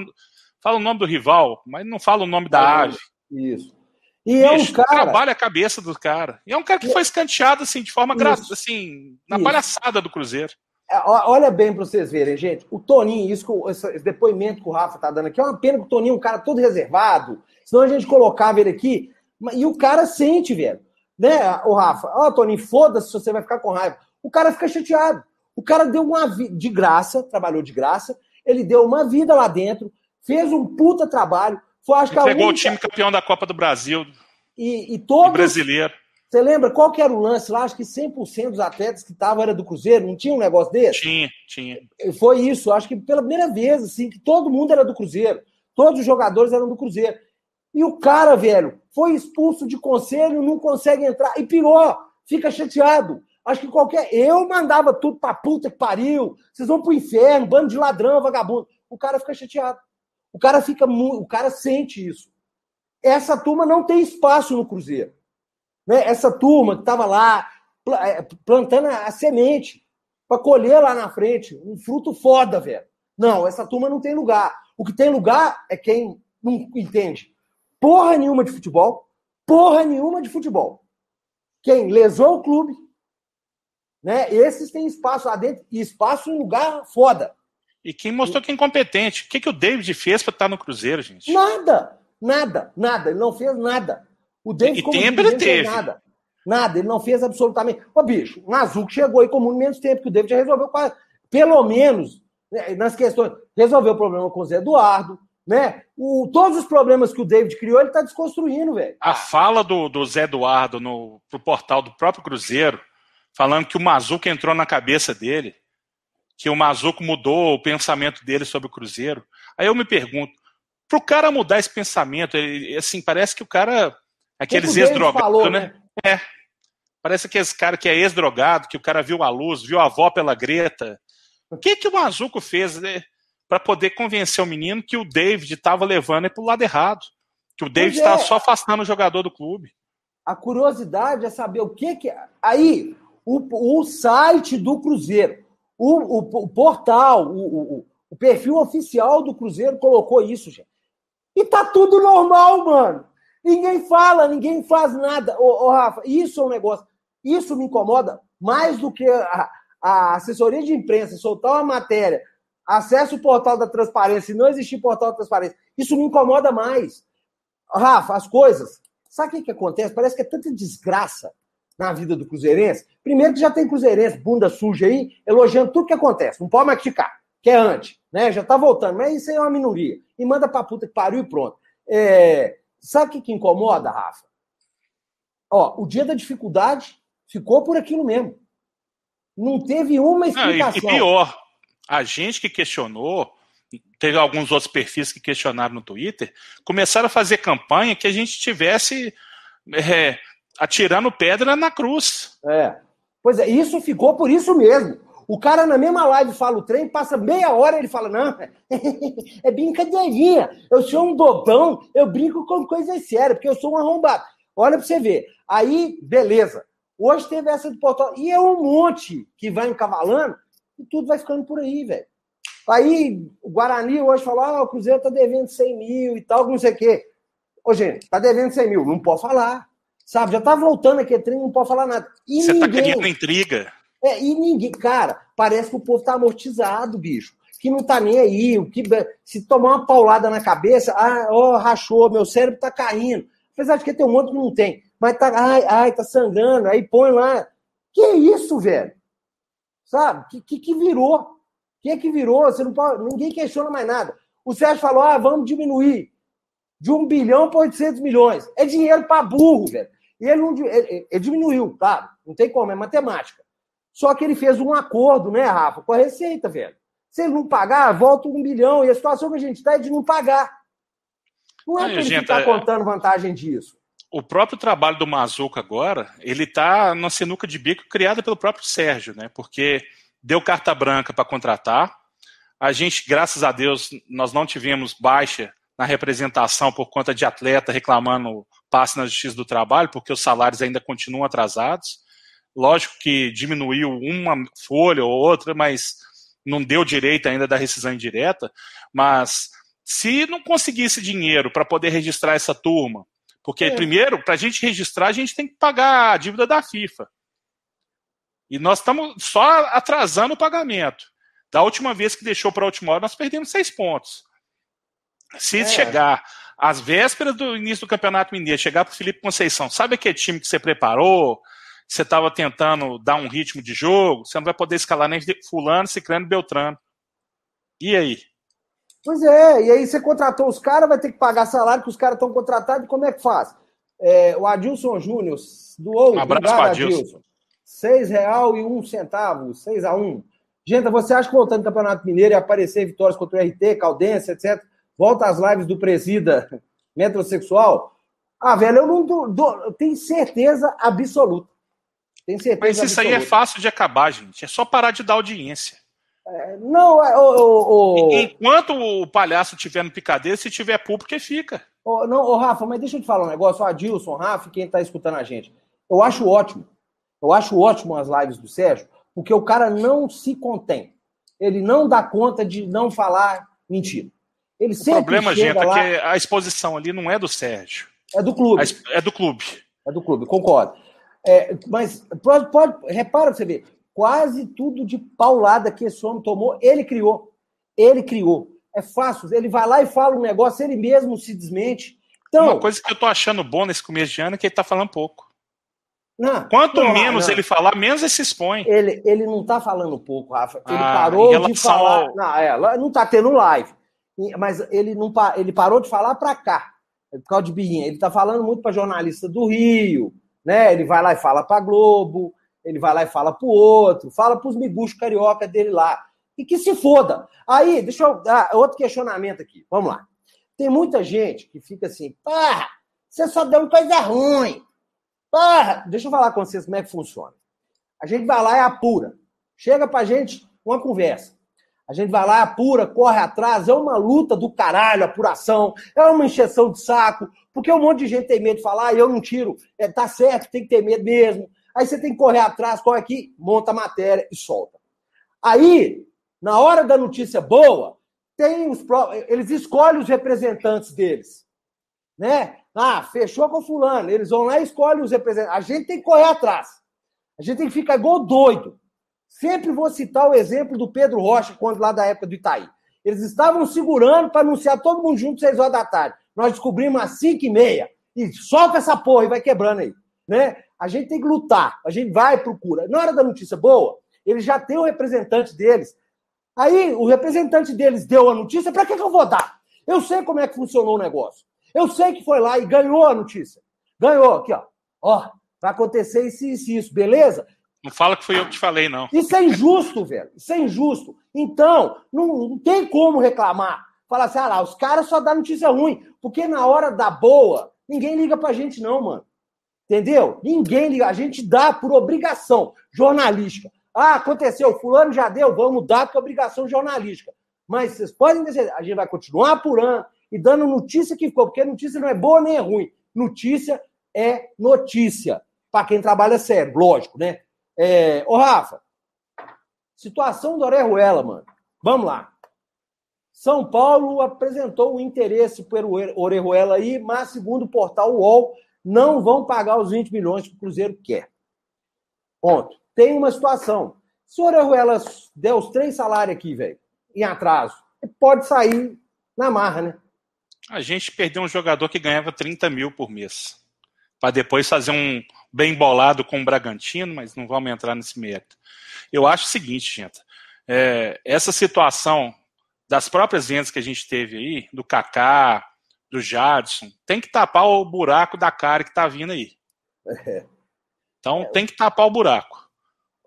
fala o nome do rival, mas não fala o nome da é, ave. Isso. E Bicho, é um cara. Trabalha a cabeça do cara. E é um cara que foi escanteado assim, de forma gra... assim, na isso. palhaçada do Cruzeiro. É, olha bem para vocês verem, gente. O Toninho, isso, esse depoimento que o Rafa tá dando aqui, é uma pena que o Toninho é um cara todo reservado. Senão a gente colocava ele aqui. E o cara sente, velho. Né, o Rafa? Ó, oh, Toninho, foda-se se você vai ficar com raiva. O cara fica chateado. O cara deu uma vida de graça, trabalhou de graça. Ele deu uma vida lá dentro, fez um puta trabalho. Foi, acho que Pegou única... o time campeão da Copa do Brasil. E, e todos. E brasileiro. Você lembra qual que era o lance lá? Acho que 100% dos atletas que estavam era do Cruzeiro. Não tinha um negócio desse? Tinha, tinha. Foi isso. Acho que pela primeira vez, assim, que todo mundo era do Cruzeiro. Todos os jogadores eram do Cruzeiro. E o cara, velho, foi expulso de conselho, não consegue entrar. E pior, fica chateado. Acho que qualquer. Eu mandava tudo pra puta que pariu. Vocês vão pro inferno, bando de ladrão, vagabundo. O cara fica chateado. O cara fica. O cara sente isso. Essa turma não tem espaço no Cruzeiro né, essa turma que estava lá é, plantando a semente para colher lá na frente um fruto foda, velho. Não, essa turma não tem lugar. O que tem lugar é quem não entende porra nenhuma de futebol, porra nenhuma de futebol. Quem lesou o clube, né? Esses têm espaço lá dentro e espaço em lugar foda. E quem mostrou que é incompetente. O que, que o David fez para estar no Cruzeiro, gente? Nada, nada, nada. Ele não fez nada. O David, E como tempo ele teve. Nada. Nada, ele não fez absolutamente. Ô, bicho, o Mazuco chegou aí com muito menos tempo que o David já resolveu quase, pelo menos, né, nas questões, resolveu o problema com o Zé Eduardo, né? O, todos os problemas que o David criou, ele tá desconstruindo, velho. A fala do, do Zé Eduardo no pro portal do próprio Cruzeiro, falando que o Mazuco entrou na cabeça dele, que o Mazuco mudou o pensamento dele sobre o Cruzeiro. Aí eu me pergunto, pro cara mudar esse pensamento, ele, assim, parece que o cara. Aqueles que o David ex-drogados, falou, né? É. Parece aqueles cara que é ex-drogado, que o cara viu a luz, viu a avó pela Greta. O que, que o Mazuco fez né, para poder convencer o menino que o David estava levando ele pro lado errado? Que o David é. estava só afastando o jogador do clube. A curiosidade é saber o que que. Aí, o, o site do Cruzeiro, o, o- o portal, o, o- o perfil oficial do Cruzeiro colocou isso, gente. E tá tudo normal, mano. Ninguém fala, ninguém faz nada. Ô, ô, Rafa, isso é um negócio. Isso me incomoda mais do que a, a assessoria de imprensa soltar uma matéria, acesse o portal da transparência, se não existir portal da transparência. Isso me incomoda mais. Rafa, as coisas. Sabe o que, que acontece? Parece que é tanta desgraça na vida do Cruzeirense. Primeiro que já tem Cruzeirense, bunda suja aí, elogiando tudo que acontece. Não pode mais criticar, que é antes, né? Já tá voltando, mas isso aí é uma minoria. E manda pra puta que pariu e pronto. É, Sabe o que, que incomoda, Rafa? Ó, o dia da dificuldade ficou por aquilo mesmo. Não teve uma Não, e, explicação. e pior, a gente que questionou, teve alguns outros perfis que questionaram no Twitter, começaram a fazer campanha que a gente estivesse é, atirando pedra na cruz. É. Pois é, isso ficou por isso mesmo. O cara na mesma live fala o trem, passa meia hora ele fala: não, (laughs) é brincadeirinha. Eu sou um bobão, eu brinco com coisa séria, porque eu sou um arrombado. Olha pra você ver. Aí, beleza. Hoje teve essa do portal. E é um monte que vai encavalando e tudo vai ficando por aí, velho. Aí o Guarani hoje falou: ah, o Cruzeiro tá devendo 100 mil e tal, não sei o quê. Ô, gente, tá devendo 100 mil, não pode falar. Sabe, já tá voltando aqui, trem, não pode falar nada. E Você tá ninguém... criando intriga. É, e ninguém, cara, parece que o povo tá amortizado, bicho. Que não tá nem aí. O que, se tomar uma paulada na cabeça, ah, ó, rachou, meu cérebro tá caindo. Apesar de que tem um monte que não tem. Mas tá, ai, ai, tá sangrando. Aí põe lá. Que isso, velho? Sabe? Que, que, que virou? Que é que virou? Você não pode, ninguém questiona mais nada. O Sérgio falou: ah, vamos diminuir de 1 bilhão para 800 milhões. É dinheiro para burro, velho. E ele, não, ele, ele diminuiu, claro. Não tem como, é matemática. Só que ele fez um acordo, né, Rafa, com a Receita, velho. Se ele não pagar, volta um bilhão. E a situação que a gente está é de não pagar. Não é para ele gente, é- contando vantagem disso. O próprio trabalho do Mazuco agora, ele tá na sinuca de bico criada pelo próprio Sérgio, né? Porque deu carta branca para contratar. A gente, graças a Deus, nós não tivemos baixa na representação por conta de atleta reclamando passe na Justiça do Trabalho, porque os salários ainda continuam atrasados. Lógico que diminuiu uma folha ou outra, mas não deu direito ainda da rescisão indireta. Mas se não conseguisse dinheiro para poder registrar essa turma, porque É. primeiro, para a gente registrar, a gente tem que pagar a dívida da FIFA. E nós estamos só atrasando o pagamento. Da última vez que deixou para a última hora, nós perdemos seis pontos. Se É. chegar às vésperas do início do Campeonato Mineiro, chegar para o Felipe Conceição, sabe aquele time que você preparou, que você estava tentando dar um ritmo de jogo, você não vai poder escalar nem fulano, ciclano e beltrano. E aí? Pois é, e aí você contratou os caras, vai ter que pagar salário que os caras estão contratados, e como é que faz? É, o Adilson Júnior doou, Um abraço obrigado, pro Adilson. Seis real e um centavo, seis a um. Gente, você acha que voltando no Campeonato Mineiro e aparecer vitórias contra o RT, Caldense, etc., volta às lives do presida (laughs) metrosexual? Ah, velho, eu não eu tenho certeza absoluta. Tenho certeza Mas isso aí é absoluta. fácil de acabar, gente. É só parar de dar audiência. Não, é, ô, ô, ô, Enquanto o palhaço estiver no picadeiro, se tiver público, ele fica. Ô, não, Rafa, mas deixa eu te falar um negócio. O Adilson, Rafa, quem tá escutando a gente. Eu acho ótimo. Eu acho ótimo as lives do Sérgio, porque o cara não se contém. Ele não dá conta de não falar mentira. Ele O problema, gente, é lá, que a exposição ali não é do Sérgio. é do clube. É do clube. É do clube, concordo. É, mas pode, pode- repara pra você ver, quase tudo de paulada que esse homem tomou, ele criou. Ele criou. É fácil. Ele vai lá e fala um negócio, ele mesmo se desmente. Então, Uma coisa que eu tô achando bom nesse começo de ano é que ele tá falando pouco. não, Quanto não, menos não. ele falar, menos ele se expõe. Ele, ele não tá falando pouco, Rafa. Ele Ah, parou de falar. ao- Não, é, lá não tá tendo live. Mas ele, não, ele parou de falar pra cá. Por causa de birrinha. Ele tá falando muito pra jornalista do Rio, né? Ele vai lá e fala pra Globo, ele vai lá e fala pro outro, fala pros miguxos carioca dele lá. E que se foda. Aí, deixa eu dar outro questionamento aqui. Vamos lá. Tem muita gente que fica assim, porra, você só deu coisa ruim. Porra, deixa eu falar com vocês como é que funciona. A gente vai lá e apura. Chega pra gente uma conversa. A gente vai lá, apura, corre atrás, é uma luta do caralho, apuração, é uma encheção de saco, porque um monte de gente tem medo de falar, "Ah, eu não tiro, é, tá certo, tem que ter medo mesmo. Aí você tem que correr atrás, corre aqui, monta a matéria e solta. Aí, na hora da notícia boa, tem os eles escolhem os representantes deles, né? Ah, fechou com fulano, eles vão lá e escolhem os representantes. A gente tem que correr atrás. A gente tem que ficar igual doido. Sempre vou citar o exemplo do Pedro Rocha, quando lá da época do Itaí. Eles estavam segurando para anunciar todo mundo junto às 6 horas da tarde. Nós descobrimos às 5 e meia. E solta essa porra e vai quebrando aí. Né? A gente tem que lutar. A gente vai e procura. Na hora da notícia boa, eles já têm o representante deles. Aí o representante deles deu a notícia, para que, que eu vou dar? Eu sei como é que funcionou o negócio. Eu sei que foi lá e ganhou a notícia. Ganhou aqui, ó. Ó, vai acontecer isso, isso, isso, beleza? Não fala que fui eu que te falei, não. Isso é injusto, velho. Isso é injusto. Então, não, não tem como reclamar. Falar assim, ah lá, os caras só dão notícia ruim. Porque na hora da boa, ninguém liga pra gente, não, mano. Entendeu? Ninguém liga. A gente dá por obrigação jornalística. Ah, aconteceu, fulano já deu, vamos dar por obrigação jornalística. Mas vocês podem dizer, a gente vai continuar apurando e dando notícia que ficou, porque notícia não é boa nem é ruim. Notícia é notícia. Para quem trabalha sério, lógico, né? É... Ô, Rafa, situação do Orejuela, mano. Vamos lá. São Paulo apresentou o interesse pelo Orejuela aí, mas segundo o portal UOL, não vão pagar os 20 milhões que o Cruzeiro quer. Ponto. Tem uma situação. Se o Orejuela der os três salários aqui, velho, em atraso, pode sair na marra, né? A gente perdeu um jogador que ganhava 30 mil por mês. Para depois fazer um bem bolado com o Bragantino, mas não vamos entrar nesse mérito. Eu acho o seguinte, gente. É, essa situação das próprias vendas que a gente teve aí, do Kaká, do Jadson, tem que tapar o buraco da cara que tá vindo aí. É. Então tem que tapar o buraco.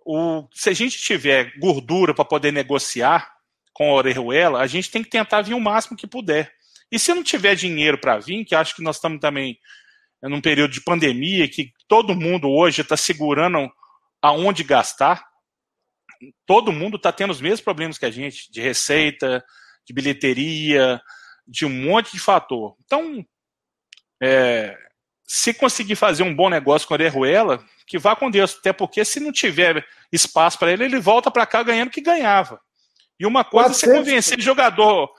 O, se a gente tiver gordura para poder negociar com a Orejuela, a gente tem que tentar vir o máximo que puder. E se não tiver dinheiro para vir, que acho que nós estamos também num período de pandemia, que todo mundo hoje está segurando aonde gastar, todo mundo está tendo os mesmos problemas que a gente, de receita, de bilheteria, de um monte de fator. Então, é, se conseguir fazer um bom negócio com a Orejuela, que vá com Deus, até porque se não tiver espaço para ele, ele volta para cá ganhando o que ganhava. E uma coisa é você convencer jogador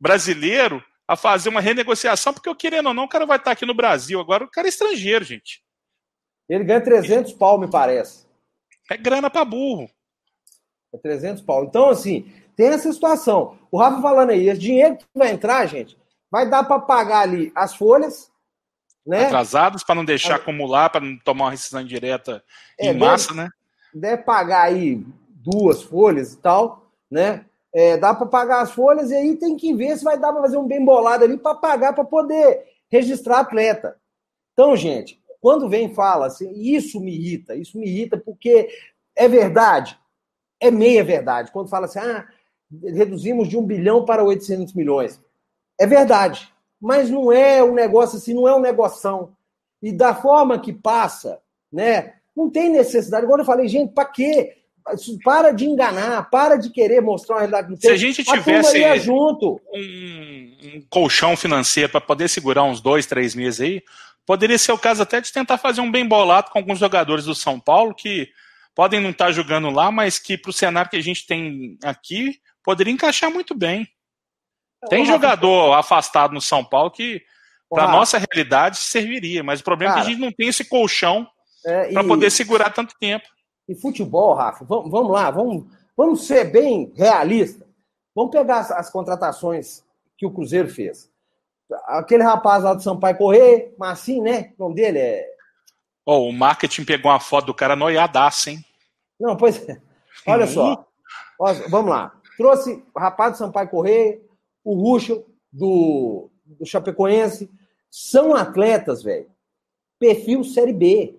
brasileiro a fazer uma renegociação, porque eu querendo ou não, o cara vai estar aqui no Brasil. Agora o cara é estrangeiro, gente. Ele ganha 300 pau, me parece. É grana para burro. É 300 pau. Então, assim, tem essa situação. O Rafa falando aí, esse dinheiro que vai entrar, gente, vai dar para pagar ali as folhas, né? Atrasadas, para não deixar acumular, para não tomar uma rescisão direta é, em massa, deve, né? Deve pagar aí duas folhas e tal, né? É, dá para pagar as folhas e aí tem que ver se vai dar para fazer um bem bolado ali para pagar para poder registrar atleta. Então, gente, quando vem e fala assim, isso me irrita, isso me irrita porque é verdade, é meia verdade. Quando fala assim, ah, reduzimos de um bilhão para 800 milhões. É verdade, mas não é um negócio assim, não é um negoção. E da forma que passa, né, não tem necessidade. Agora eu falei, gente, para quê? Para de enganar, para de querer mostrar uma realidade. Se a gente tivesse a junto. Um, um colchão financeiro para poder segurar uns dois, três meses aí, poderia ser o caso até de tentar fazer um bem bolado com alguns jogadores do São Paulo que podem não estar jogando lá, mas que para o cenário que a gente tem aqui poderia encaixar muito bem. Tem jogador afastado no São Paulo que, para nossa realidade, serviria, mas o problema Cara, é que a gente não tem esse colchão é, para poder segurar tanto tempo. E futebol, Rafa, vamos, vamos lá, vamos, vamos ser bem realistas. Vamos pegar as, as contratações que o Cruzeiro fez. Aquele rapaz lá do Sampaio Correia, Massim, né? O nome dele é. Oh, o marketing pegou uma foto do cara noiadaço, hein? Não, pois é. Olha só. Vamos lá. Trouxe o rapaz do Sampaio Correia, o Ruxo do, do Chapecoense. São atletas, velho. Perfil Série B.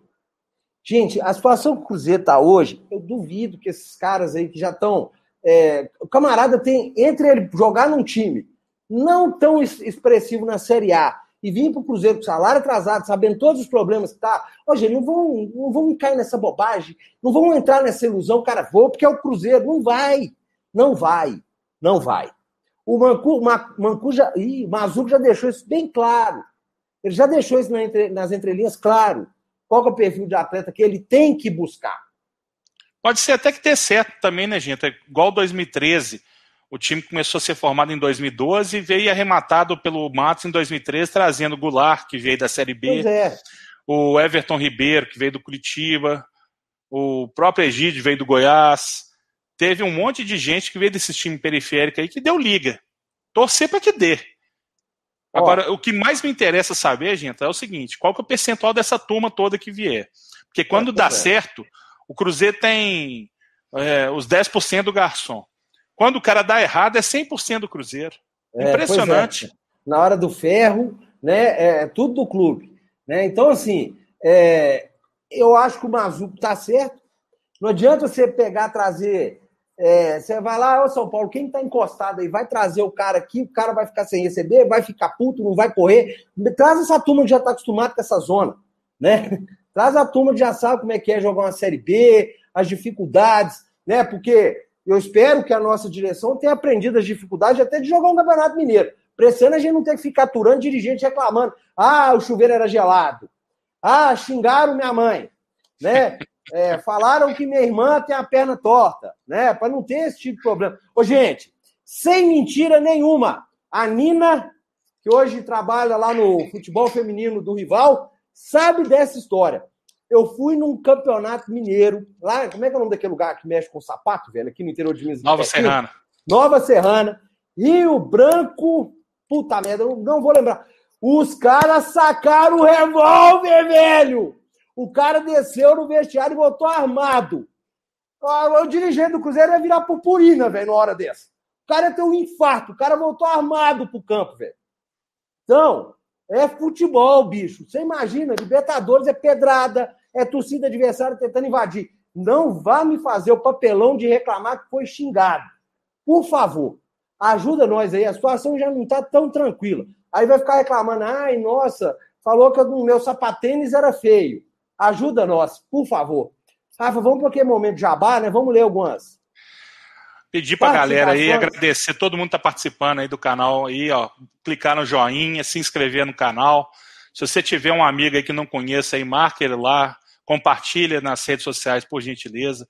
Gente, a situação que o Cruzeiro tá hoje, eu duvido que esses caras aí que já estão. É, o camarada tem, entre ele jogar num time não tão expressivo na Série A e vir para o Cruzeiro com salário atrasado, sabendo todos os problemas que tá. Hoje, não vão, não vão cair nessa bobagem, não vão entrar nessa ilusão, cara, vou porque é o Cruzeiro. Não vai, não vai, não vai. O Mancu, Mancu já, ih, Mazuco já deixou isso bem claro. Ele já deixou isso nas entrelinhas claro. Qual é o perfil de atleta que ele tem que buscar? Pode ser até que dê certo também, né, gente? É igual 2013 o time começou a ser formado em 2012 e veio arrematado pelo Matos em 2013, trazendo o Goulart, que veio da Série B, é. o Everton Ribeiro, que veio do Curitiba, o próprio Egídio veio do Goiás. Teve um monte de gente que veio desse time periférico aí que deu liga. Torcer para que dê. Agora, o que mais me interessa saber, gente, é o seguinte: qual que é o percentual dessa turma toda que vier? Porque quando é, dá é. certo, o Cruzeiro tem é, os 10% do garçom. Quando o cara dá errado, é 100% do Cruzeiro. É, Impressionante. É. Na hora do ferro, né, é, é tudo do clube. Né? Então, assim, eu acho que o Mazuco está certo. Não adianta você pegar, trazer. É, você vai lá, ô São Paulo, quem está encostado aí? Vai trazer o cara aqui, o cara vai ficar sem receber, vai ficar puto, não vai correr. Traz essa turma que já está acostumada com essa zona. Né? (laughs) Traz a turma que já sabe como é que é jogar uma Série B, as dificuldades, né? Porque eu espero que a nossa direção tenha aprendido as dificuldades até de jogar um campeonato mineiro. Pressando a gente não ter que ficar aturando dirigente reclamando. Ah, o chuveiro era gelado. Ah, xingaram minha mãe. Né? É, falaram que minha irmã tem a perna torta, né? Para não ter esse tipo de problema. Ô, gente, sem mentira nenhuma, a Nina, que hoje trabalha lá no futebol feminino do rival, sabe dessa história. Eu fui num campeonato mineiro, lá, como é que é o nome daquele lugar que mexe com sapato, velho? Aqui no interior de Minas Nova Serrana. Nova Serrana. Rio Branco. Puta merda, não vou lembrar. Os caras sacaram o revólver, velho! O cara desceu no vestiário e voltou armado. O dirigente do Cruzeiro ia virar purpurina, velho, na hora dessa. O cara ia ter um infarto. O cara voltou armado pro campo, velho. Então, é futebol, bicho. Você imagina, Libertadores é pedrada, é torcida adversária tentando invadir. Não vá me fazer o papelão de reclamar que foi xingado. Por favor, ajuda nós aí. A situação já não está tão tranquila. Aí vai ficar reclamando, ai, nossa, falou que o meu sapatênis era feio. Ajuda nós, por favor. Rafa, vamos para aquele momento de jabá, né? Vamos ler algumas. Pedir para a galera aí, agradecer todo mundo que está participando aí do canal aí, ó. Clicar no joinha, se inscrever no canal. Se você tiver um amigo aí que não conheça aí, marque ele lá, compartilha nas redes sociais, por gentileza.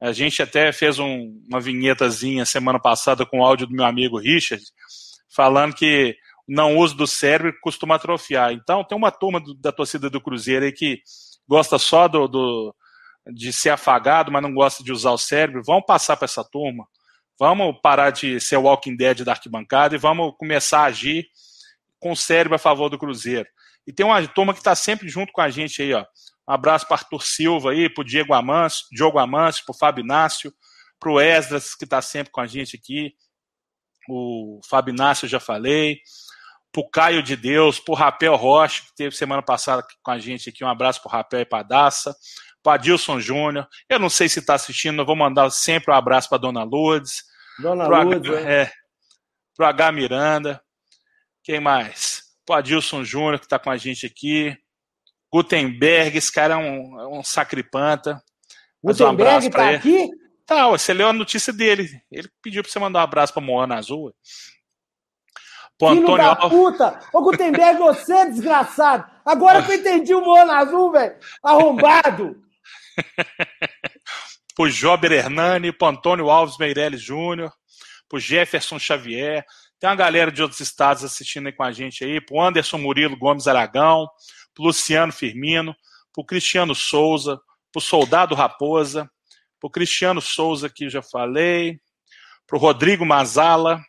A gente até fez um, uma vinhetazinha semana passada com o áudio do meu amigo Richard, falando que não uso do cérebro costuma atrofiar. Então, tem uma turma do, da torcida do Cruzeiro aí que gosta só do, do, de ser afagado, mas não gosta de usar o cérebro. Vamos passar para essa turma. Vamos parar de ser Walking Dead da arquibancada e vamos começar a agir com o cérebro a favor do Cruzeiro. E tem uma turma que está sempre junto com a gente aí, ó. Um abraço para Arthur Silva aí, para o Diego Amâncio, Diogo Amâncio, para o Fábio Inácio, para o Esdras, que está sempre com a gente aqui. O Fábio Inácio, eu já falei. Para o Caio de Deus, para o Rapel Rocha, que teve semana passada com a gente aqui. Um abraço para o Rapel e para a Daça. Para Adilson Júnior. Eu não sei se está assistindo, eu vou mandar sempre um abraço para Dona Lourdes. Dona Lourdes, H, é. Para o H Miranda. Quem mais? Para Adilson Júnior, que está com a gente aqui. Gutenberg, esse cara é um, é um sacripanta. Gutenberg um tá ele. aqui? Tá, você leu a notícia dele. Ele pediu pra você mandar um abraço pra Moana Azul. Pô, Filho Antônio da puta! Ô, Gutenberg, você é desgraçado! Agora que eu entendi o Moana Azul, velho! Arrombado! (laughs) pro Jober Hernani, pro Antônio Alves Meirelles Júnior, pro Jefferson Xavier. Tem uma galera de outros estados assistindo aí com a gente aí, pro Anderson Murilo Gomes Aragão, para Luciano Firmino, para o Cristiano Souza, para o Soldado Raposa, para o Cristiano Souza, que já falei, Pro Rodrigo Mazala.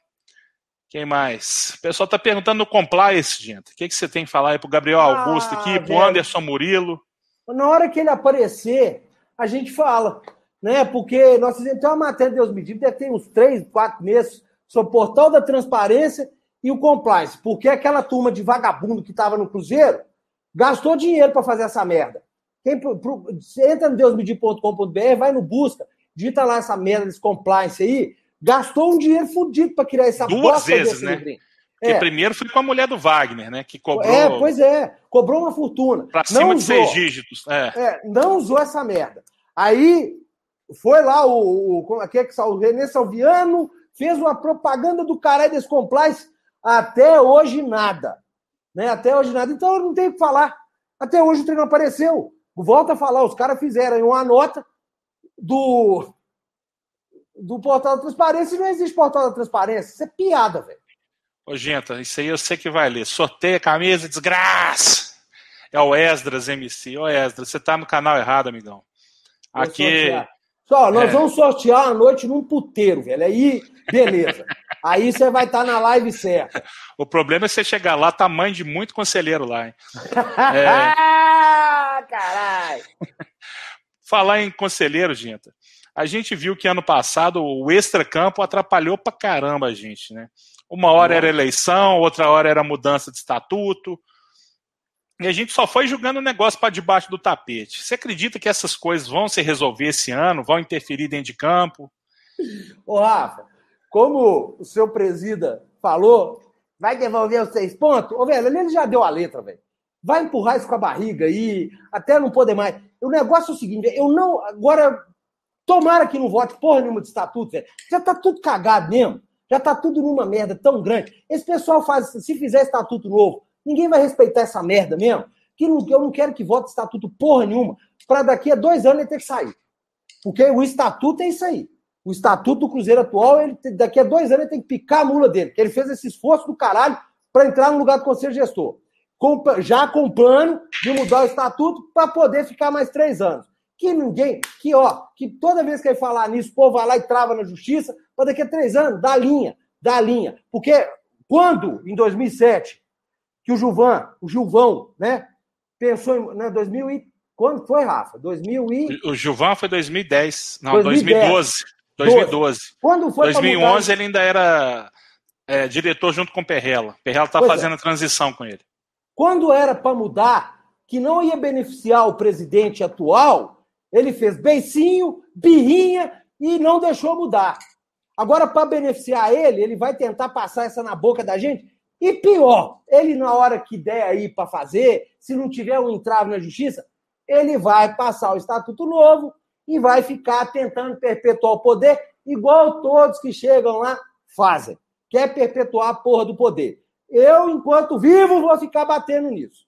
Quem mais? O pessoal tá perguntando no compliance, gente. O que, que você tem que falar aí pro Gabriel Ah, Augusto aqui, pro velho. Anderson Murilo? Na hora que ele aparecer, a gente fala, né? Porque nós fizemos uma matéria de Deus me livre, deve ter uns três, quatro meses, sobre o portal da transparência e o compliance. Porque aquela turma de vagabundo que estava no Cruzeiro gastou dinheiro para fazer essa merda. Quem, pro- entra no deusmedir.com.br, vai no busca, digita lá essa merda desse compliance aí, gastou um dinheiro fudido para criar essa Duas vezes, né? livrinho. Porque É. primeiro foi com a mulher do Wagner, né? Que cobrou É, pois é, cobrou uma fortuna. pra Não cima de usou. seis dígitos. É. É, não usou essa merda. Aí foi lá o, o, como é que é o René Salviano fez uma propaganda do caralho desse compliance. Até hoje nada. Né? Até hoje nada. Então eu não tenho o que falar. Até hoje o treino não apareceu. Volta a falar, os caras fizeram aí uma nota do, do portal da transparência e não existe portal da transparência. Isso é piada, velho. Ô, gente, isso aí eu sei que vai ler. Sorteia camisa, desgraça! É o Esdras MC. Ô, Esdras, você tá no canal errado, amigão. Aqui. Só, nós É. vamos sortear a noite num puteiro, velho. Aí, beleza. Aí você vai estar na live certa. (laughs) O problema é você chegar lá, tamanho de muito conselheiro lá, hein? (laughs) Ah, caralho! (laughs) Falar em conselheiro, gente. A gente viu que ano passado o extracampo atrapalhou pra caramba a gente, né? Uma hora era eleição, outra hora era mudança de estatuto. E a gente só foi jogando o negócio para debaixo do tapete. Você acredita que essas coisas vão se resolver esse ano? Vão interferir dentro de campo? Ô, Rafa, como o seu presida falou, vai devolver os seis pontos? Ô, velho, ele já deu a letra, velho. Vai empurrar isso com a barriga aí, até não poder mais. O negócio é o seguinte, eu não. Agora, tomara que não vote porra nenhuma de estatuto, velho. Já tá tudo cagado mesmo. Já tá tudo numa merda tão grande. Esse pessoal faz, se fizer estatuto novo, ninguém vai respeitar essa merda mesmo. Que não- eu não quero que vote estatuto porra nenhuma, para daqui a dois anos ele ter que sair. Porque o estatuto é isso aí. O estatuto do Cruzeiro atual, ele, daqui a dois anos ele tem que picar a mula dele, porque ele fez esse esforço do caralho para entrar no lugar do conselho gestor. Com- já com plano de mudar o estatuto para poder ficar mais três anos. Que ninguém, que ó, que toda vez que ele falar nisso, o povo vai lá e trava na justiça, para daqui a três anos, dá linha, dá linha. Porque quando, em 2007, que o Gilvan, o Gilvão, né, pensou em, né, 2000 e, quando foi, Rafa? 2000 e, O Gilvan foi 2010. Não, 2010. 2012. 2012. quando foi pra 2011 mudar- ele ainda era é, diretor junto com o Perrella. Perrella tá Pois é. fazendo a transição com ele. Quando era para mudar, que não ia beneficiar o presidente atual, ele fez beicinho, birrinha e não deixou mudar. Agora, para beneficiar ele, ele vai tentar passar essa na boca da gente. E pior, ele, na hora que der aí para fazer, se não tiver um entrave na justiça, ele vai passar o Estatuto Novo e vai ficar tentando perpetuar o poder, igual todos que chegam lá fazem. Quer perpetuar a porra do poder. Eu, enquanto vivo, vou ficar batendo nisso.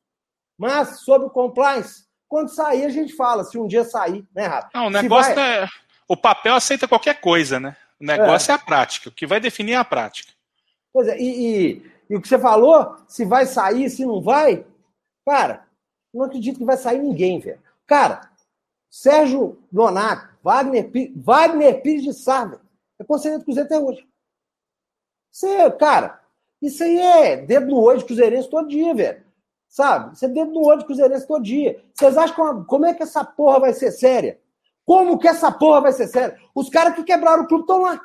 Mas, sobre o compliance, quando sair, a gente fala, se um dia sair, né, Rafa? Não, o negócio vai- é. O papel aceita qualquer coisa, né? O negócio é. a prática. O que vai definir é a prática. Pois é, e, e- e o que você falou, se vai sair, se não vai, cara, não acredito que vai sair ninguém, velho. Cara, Sérgio Nonato, Wagner, Wagner Pires de velho, é conselheiro do Cruzeiro até hoje. Isso é, cara, isso aí é dedo no olho de Cruzeirense todo dia, velho. Sabe? Isso é dedo no olho de Cruzeirense todo dia. Vocês acham como, como é que essa porra vai ser séria? Como que essa porra vai ser séria? Os caras que quebraram o clube estão lá.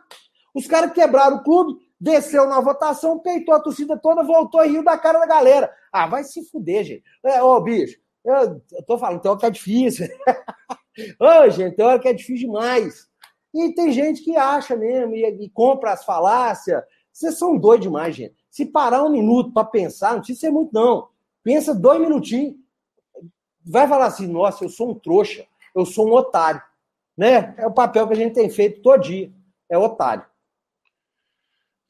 Os caras que quebraram o clube, desceu na votação, peitou a torcida toda, voltou e riu da cara da galera. Ah, vai se fuder, gente. É, ô, bicho, eu, eu tô falando, tem hora que é difícil. (laughs) Ô, gente, tem hora que é difícil demais. E tem gente que acha mesmo e, e compra as falácias. Vocês são doidos demais, gente. Se parar um minuto para pensar, não precisa ser muito, não. Pensa dois minutinhos. Vai falar assim, nossa, eu sou um trouxa, eu sou um otário. Né? É o papel que a gente tem feito todo dia. É otário.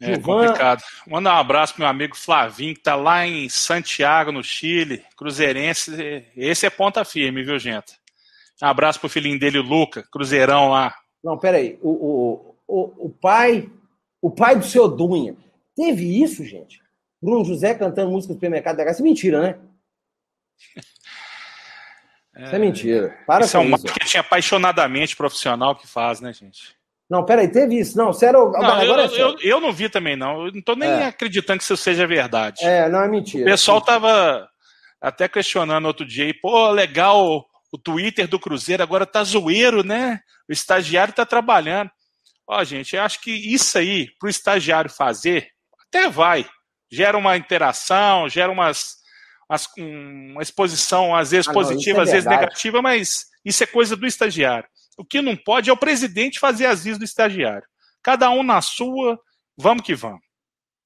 É Gilvan- complicado. Manda um abraço pro meu amigo Flavinho, que tá lá em Santiago, no Chile. Cruzeirense. Esse é ponta firme, viu, gente? Um abraço pro filhinho dele, o Luca, Cruzeirão lá. Não, peraí. O, o, o, o pai o pai do seu Dunha teve isso, gente? Bruno José cantando música do supermercado da Graça. Mentira, né? Isso é mentira. Para Isso é um isso. marketing apaixonadamente profissional que faz, né, gente? Não, peraí, teve isso. Não, sério. Não, agora eu, é eu, eu não vi também, não. Eu não tô nem É. acreditando que isso seja verdade. É, não é O mentira. pessoal tava até questionando outro dia, e, pô, legal, o Twitter do Cruzeiro agora tá zoeiro, né? O estagiário tá trabalhando. Ó, gente, eu acho que isso aí, pro estagiário fazer, até vai. Gera uma interação, gera umas, umas- um, uma exposição, às vezes Ah, não, positiva, isso é às vezes negativa, mas isso é coisa do estagiário. O que não pode é o presidente fazer as vis do estagiário. Cada um na sua, vamos que vamos.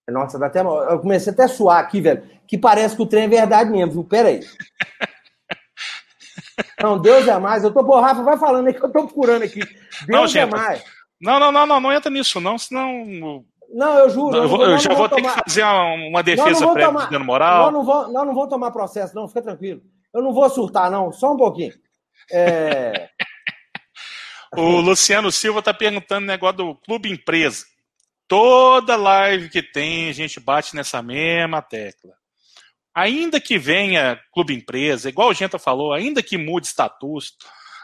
Nossa, dá até. Eu comecei até a suar aqui, velho. Que parece que o trem é verdade mesmo, viu? Pera aí. (laughs) Não, Deus é mais. Eu tô, pô, Rafa, vai falando aí que eu tô procurando aqui. Deus Não, é gente, mais. Não, não, não, não, não entra nisso, não, senão Não, eu juro. eu, não vou- vou- eu não já vou vou ter tomar- que fazer uma, Não, defesa não vou prévia tomar- moral. Não, vamos, nós não vamos tomar processo, não, fica tranquilo. Eu não vou surtar, não, só um pouquinho. É, (laughs) O Luciano Silva está perguntando o negócio do clube empresa. Toda live que tem, a gente bate nessa mesma tecla. Ainda que venha clube empresa, igual o Genta falou, ainda que mude status,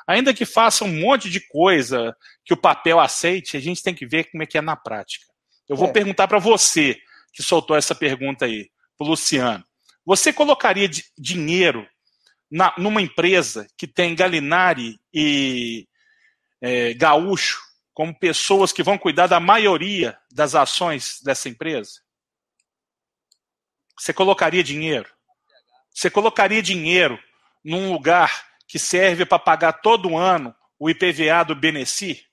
ainda que faça um monte de coisa que o papel aceite, a gente tem que ver como é que é na prática. Eu vou É. perguntar para você que soltou essa pergunta aí, pro Luciano. Você colocaria di- dinheiro na- numa empresa que tem Galinari e é, Gaúcho como pessoas que vão cuidar da maioria das ações dessa empresa? Você colocaria dinheiro? Você colocaria dinheiro num lugar que serve para pagar todo ano o IPVA do Beneci?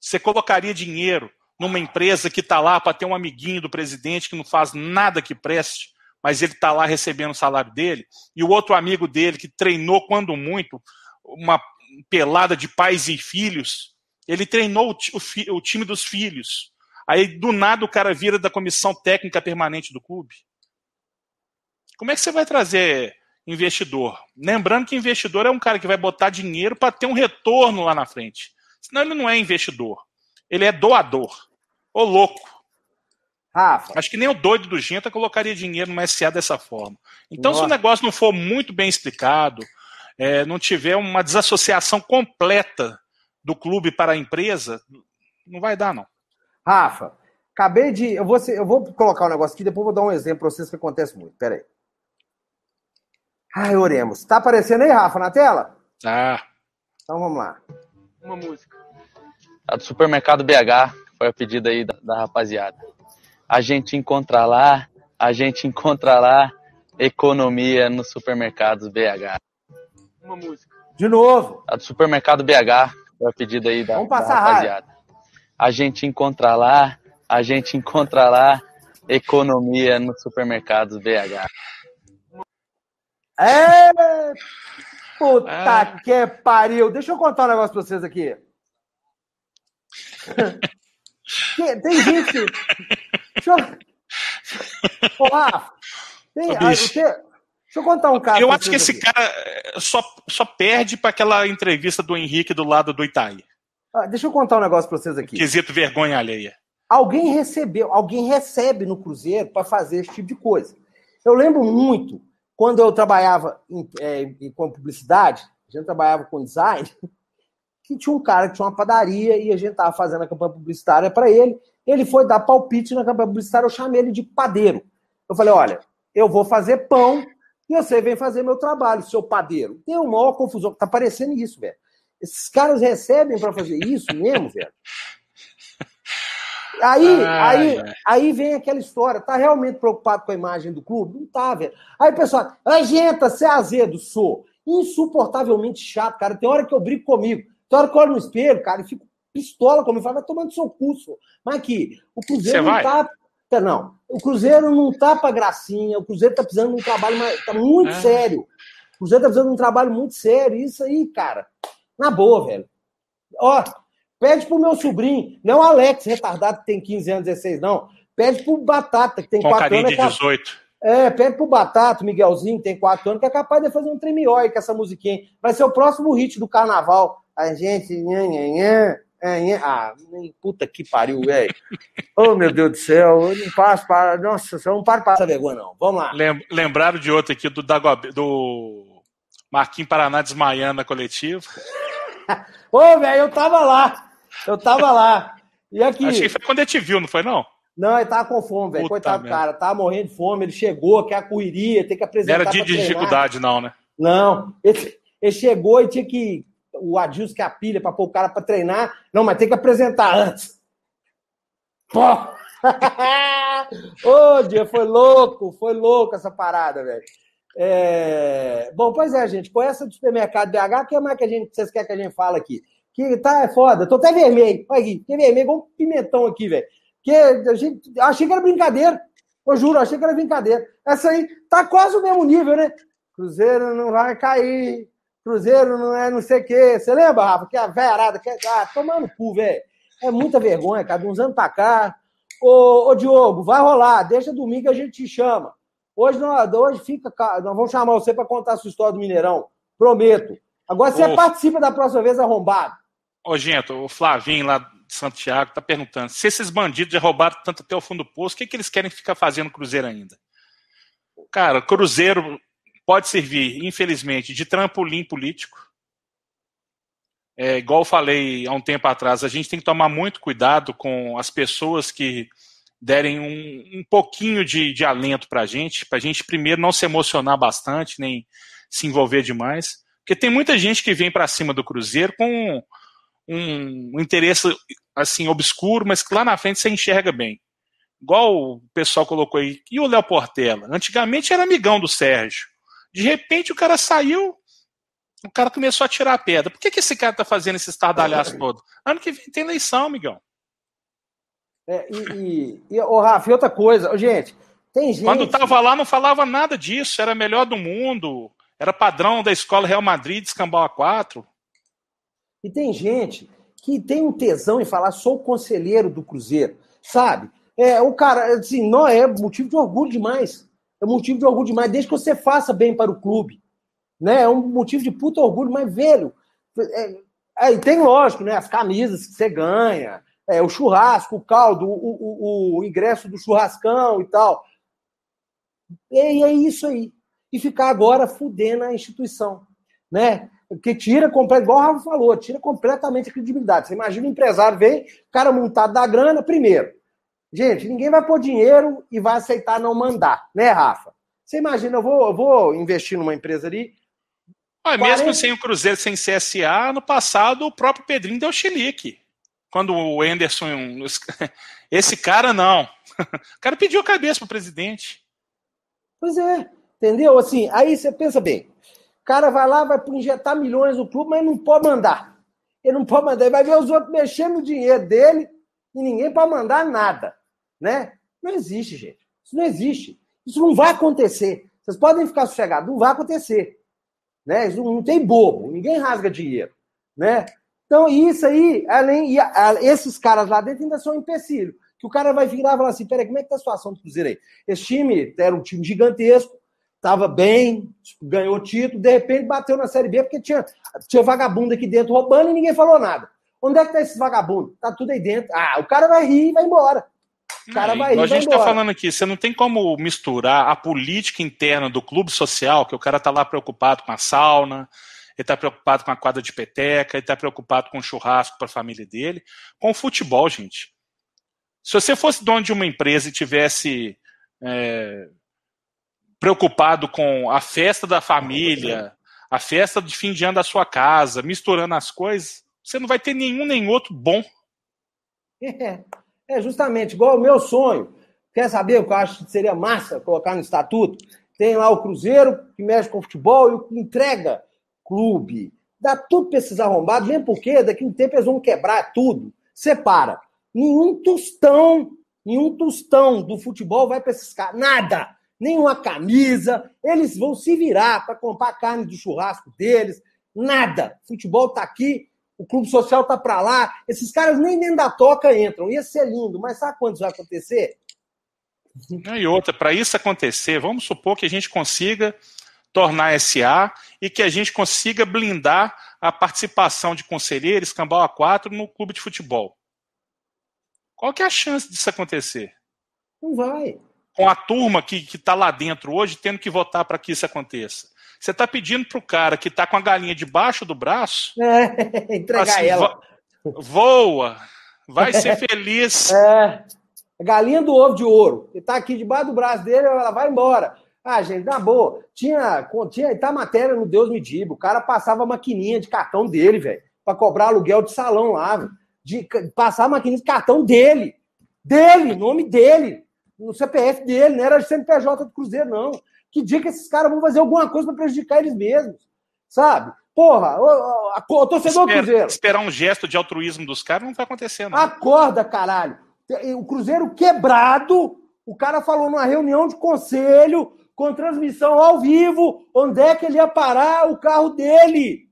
Você colocaria dinheiro numa empresa que está lá para ter um amiguinho do presidente que não faz nada que preste, mas ele está lá recebendo o salário dele, e o outro amigo dele que treinou quando muito uma pelada de pais e filhos, ele treinou o, o time dos filhos. Aí do nada o cara vira da comissão técnica permanente do clube. Como é que você vai trazer investidor? Lembrando que investidor é um cara que vai botar dinheiro para ter um retorno lá na frente. Senão ele não é investidor. Ele é doador. Ô louco. Rafa, Acho que nem o doido do Genta colocaria dinheiro no SA dessa forma. Então, se o Nossa. negócio não for muito bem explicado, é, não tiver uma desassociação completa do clube para a empresa, não vai dar, não. Rafa, acabei de. Eu vou, eu vou colocar um negócio aqui, depois vou dar um exemplo para vocês que acontece muito. Pera aí. Ai, oremos. Tá aparecendo aí, Rafa, na tela? Ah, Então vamos lá. uma música. A do supermercado BH, foi a pedida aí da, da rapaziada. A gente encontra lá, a gente encontra lá, economia nos supermercados BH. Uma música. De novo. A do supermercado BH, foi a pedida aí da, Vamos da passar rapaziada. A gente encontra lá, a gente encontra lá, economia nos supermercados BH. É! Puta Ah. que pariu. Deixa eu contar um negócio pra vocês aqui. Tem gente. Deixa eu. Rafa, tem- Ô, ah, o que- Deixa eu contar um caso. eu acho que esse aqui. cara é, só, só perde para aquela entrevista do Henrique do lado do Itaí. Ah, Deixa eu contar um negócio pra vocês aqui. Quesito vergonha alheia. Alguém recebeu, alguém recebe no Cruzeiro para fazer esse tipo de coisa. Eu lembro muito quando eu trabalhava em, é, em- com publicidade, a gente trabalhava com design, que tinha um cara que tinha uma padaria e a gente tava fazendo a campanha publicitária para ele. Ele foi dar palpite na campanha publicitária, eu chamei ele de padeiro. Eu falei: olha, eu vou fazer pão e você vem fazer meu trabalho, seu padeiro. Tem uma maior confusão. Tá parecendo isso, velho. Esses caras recebem para fazer isso mesmo, velho. Aí, Ai, aí, aí vem aquela história. Tá realmente preocupado com a imagem do clube? Não tá, velho. Aí o pessoal, ai, gente, você é azedo, sou. Insuportavelmente chato, cara. Tem hora que eu brigo comigo. Que eu olho no espelho, cara, e fico pistola comigo. Falo, vai tomando seu curso. Mas aqui, o Cruzeiro não tá. tá, Não, o Cruzeiro não tá pra gracinha. O Cruzeiro tá precisando de um trabalho mais, tá muito É. sério. O Cruzeiro tá precisando de um trabalho muito sério. Isso aí, cara, na boa, velho. Ó, pede pro meu sobrinho, não o Alex, retardado, que tem 15 anos, 16, não. Pede pro Batata, que tem Com 4 carinha anos. de é cap- 18. É, pede pro Batata, Miguelzinho, que tem 4 anos, que é capaz de fazer um tremió com essa musiquinha. Vai ser o próximo hit do carnaval. A gente. Ah, puta que pariu, velho. (laughs) oh, meu Deus do céu. Eu não passo para. Nossa, eu não paro de passar vergonha, não. Vamos lá. Lem- Lembraram de outro aqui do, Dagobe- do Marquinhos Paraná desmaiando na coletiva. (laughs) Ô, velho, eu tava lá. Eu tava lá. E aqui. Achei que foi quando ele te viu, não foi, não? Não, ele tava com fome, velho. Coitado do cara, tava morrendo de fome. Ele chegou, quer a correria, tem que apresentar. Não era de dificuldade, não, né? Não. Ele, ele, chegou e tinha que. O Adilson que é a pilha pra pôr o cara pra treinar. Não, mas tem que apresentar antes. Pô! (laughs) Ô, dia, foi louco, foi louco essa parada, velho. É... Bom, pois é, gente, com essa do supermercado BH, o que mais que a gente, vocês querem que a gente fale aqui? Que tá é foda, tô até vermelho. Olha aqui, que vermelho, igual um pimentão aqui, velho. Que a gente, achei que era brincadeira. Eu juro, achei que era brincadeira. Essa aí tá quase o mesmo nível, né? Cruzeiro não vai cair. Cruzeiro não é não sei o quê. Você lembra, Rafa? Que a velharada quer. Ah, tomando cu, velho. É muita vergonha, cara. De uns anos pra cá. Ô, ô, Diogo, vai rolar. Deixa domingo a gente te chama. Hoje, nós, hoje fica. Nós vamos chamar você para contar a sua história do Mineirão. Prometo. Agora você Ô, participa da próxima vez arrombado. Ô, gente, o Flavinho lá de Santiago tá perguntando: se esses bandidos já roubaram tanto até o fundo do poço, o que, que eles querem ficar fazendo no Cruzeiro ainda? Cara, Cruzeiro pode servir, infelizmente, de trampolim político. É, igual falei há um tempo atrás, a gente tem que tomar muito cuidado com as pessoas que derem um, um pouquinho de, de alento para a gente, para a gente primeiro não se emocionar bastante, nem se envolver demais. Porque tem muita gente que vem para cima do Cruzeiro com um, um, interesse assim obscuro, mas que lá na frente você enxerga bem. Igual o pessoal colocou aí. E o Léo Portela? Antigamente era amigão do Sérgio. De repente o cara saiu, o cara começou a tirar a pedra. Por que, que esse cara tá fazendo esse estardalhaço todo? Ano que vem tem eleição, amigão. É, e, e, e oh, Rafa, e outra coisa, gente, tem gente. Quando tava lá, não falava nada disso, era melhor do mundo, era padrão da escola Real Madrid, descambau a quatro. E tem gente que tem um tesão em falar, sou conselheiro do Cruzeiro, sabe? É, o cara, assim, não é motivo de orgulho demais. É motivo de orgulho demais, desde que você faça bem para o clube. Né? É um motivo de puta orgulho, mas velho. É, é, tem lógico, né? As camisas que você ganha, é, o churrasco, o caldo, o, o, o, ingresso do churrascão e tal. E é isso aí. E ficar agora fudendo a instituição. Né? Que tira, igual o Rafa falou, tira completamente a credibilidade. Você imagina o empresário vem, cara montado da grana, primeiro. Gente, ninguém vai pôr dinheiro e vai aceitar não mandar, né, Rafa? Você imagina, eu vou, eu vou investir numa empresa ali. Mas 40... mesmo sem o Cruzeiro, sem CSA, no passado o próprio Pedrinho deu chilique quando o Anderson. (laughs) Esse cara não. (laughs) O cara pediu a cabeça pro presidente. Pois é, entendeu? Assim, aí você pensa bem. O cara vai lá, vai injetar milhões no clube, mas não pode mandar. Ele não pode mandar. Ele vai ver os outros mexendo no dinheiro dele e ninguém pode mandar nada. Né? Não existe, gente. Isso não existe. Isso não vai acontecer. Vocês podem ficar sossegados, não vai acontecer. Né? Isso não, tem bobo, ninguém rasga dinheiro. Né? Então, isso aí, além, a, esses caras lá dentro ainda são um empecilho. Que o cara vai virar e falar assim: peraí, como é que tá a situação do Cruzeiro aí? Esse time era um time gigantesco, estava bem, ganhou título, de repente bateu na Série B porque tinha, tinha vagabundo aqui dentro roubando e ninguém falou nada. Onde é que tá esse vagabundo? Tá tudo aí dentro. Ah, o cara vai rir e vai embora. Cara vai a gente está falando aqui, você não tem como misturar a política interna do clube social, que o cara tá lá preocupado com a sauna, ele está preocupado com a quadra de peteca, ele está preocupado com o churrasco para a família dele, com o futebol, gente. Se você fosse dono de uma empresa e tivesse é, preocupado com a festa da família, a festa de fim de ano da sua casa, misturando as coisas, você não vai ter nenhum nem outro bom. (laughs) É, justamente igual o meu sonho. Quer saber o que eu acho que seria massa colocar no estatuto? Tem lá o Cruzeiro, que mexe com futebol e o que entrega clube, dá tudo para esses arrombados, mesmo porque daqui a um tempo eles vão quebrar tudo. Separa. Nenhum tostão, nenhum tostão do futebol vai para esses caras. Nada. Nenhuma camisa. Eles vão se virar para comprar carne do churrasco deles. Nada. Futebol tá aqui, o clube social tá para lá. Esses caras nem dentro da toca entram. Ia ser lindo, mas sabe quando isso vai acontecer? E outra, para isso acontecer, vamos supor que a gente consiga tornar SA e que a gente consiga blindar a participação de conselheiros, Cambau A4, no clube de futebol. Qual que é a chance disso acontecer? Não vai. Com a turma que está lá dentro hoje tendo que votar para que isso aconteça. Você está pedindo para o cara que está com a galinha debaixo do braço. (laughs) É, entregar assim, ela. Voa! Vai ser (laughs) feliz. É. Galinha do ovo de ouro. Ele tá aqui debaixo do braço dele, ela vai embora. Ah, gente, na boa. Tinha, tinha tá matéria no Deus me diga. O cara passava a maquininha de cartão dele, velho, para cobrar aluguel de salão lá, véio. de passar a maquininha de cartão dele. Dele, nome dele. No CPF dele, não era de CNPJ do Cruzeiro, não. Que dia que esses caras vão fazer alguma coisa para prejudicar eles mesmos? Sabe? Porra, o, o, o torcedor Espera, Cruzeiro. Esperar um gesto de altruísmo dos caras não vai acontecer, não. Acorda, caralho. O Cruzeiro quebrado, o cara falou numa reunião de conselho, com transmissão ao vivo, onde é que ele ia parar o carro dele.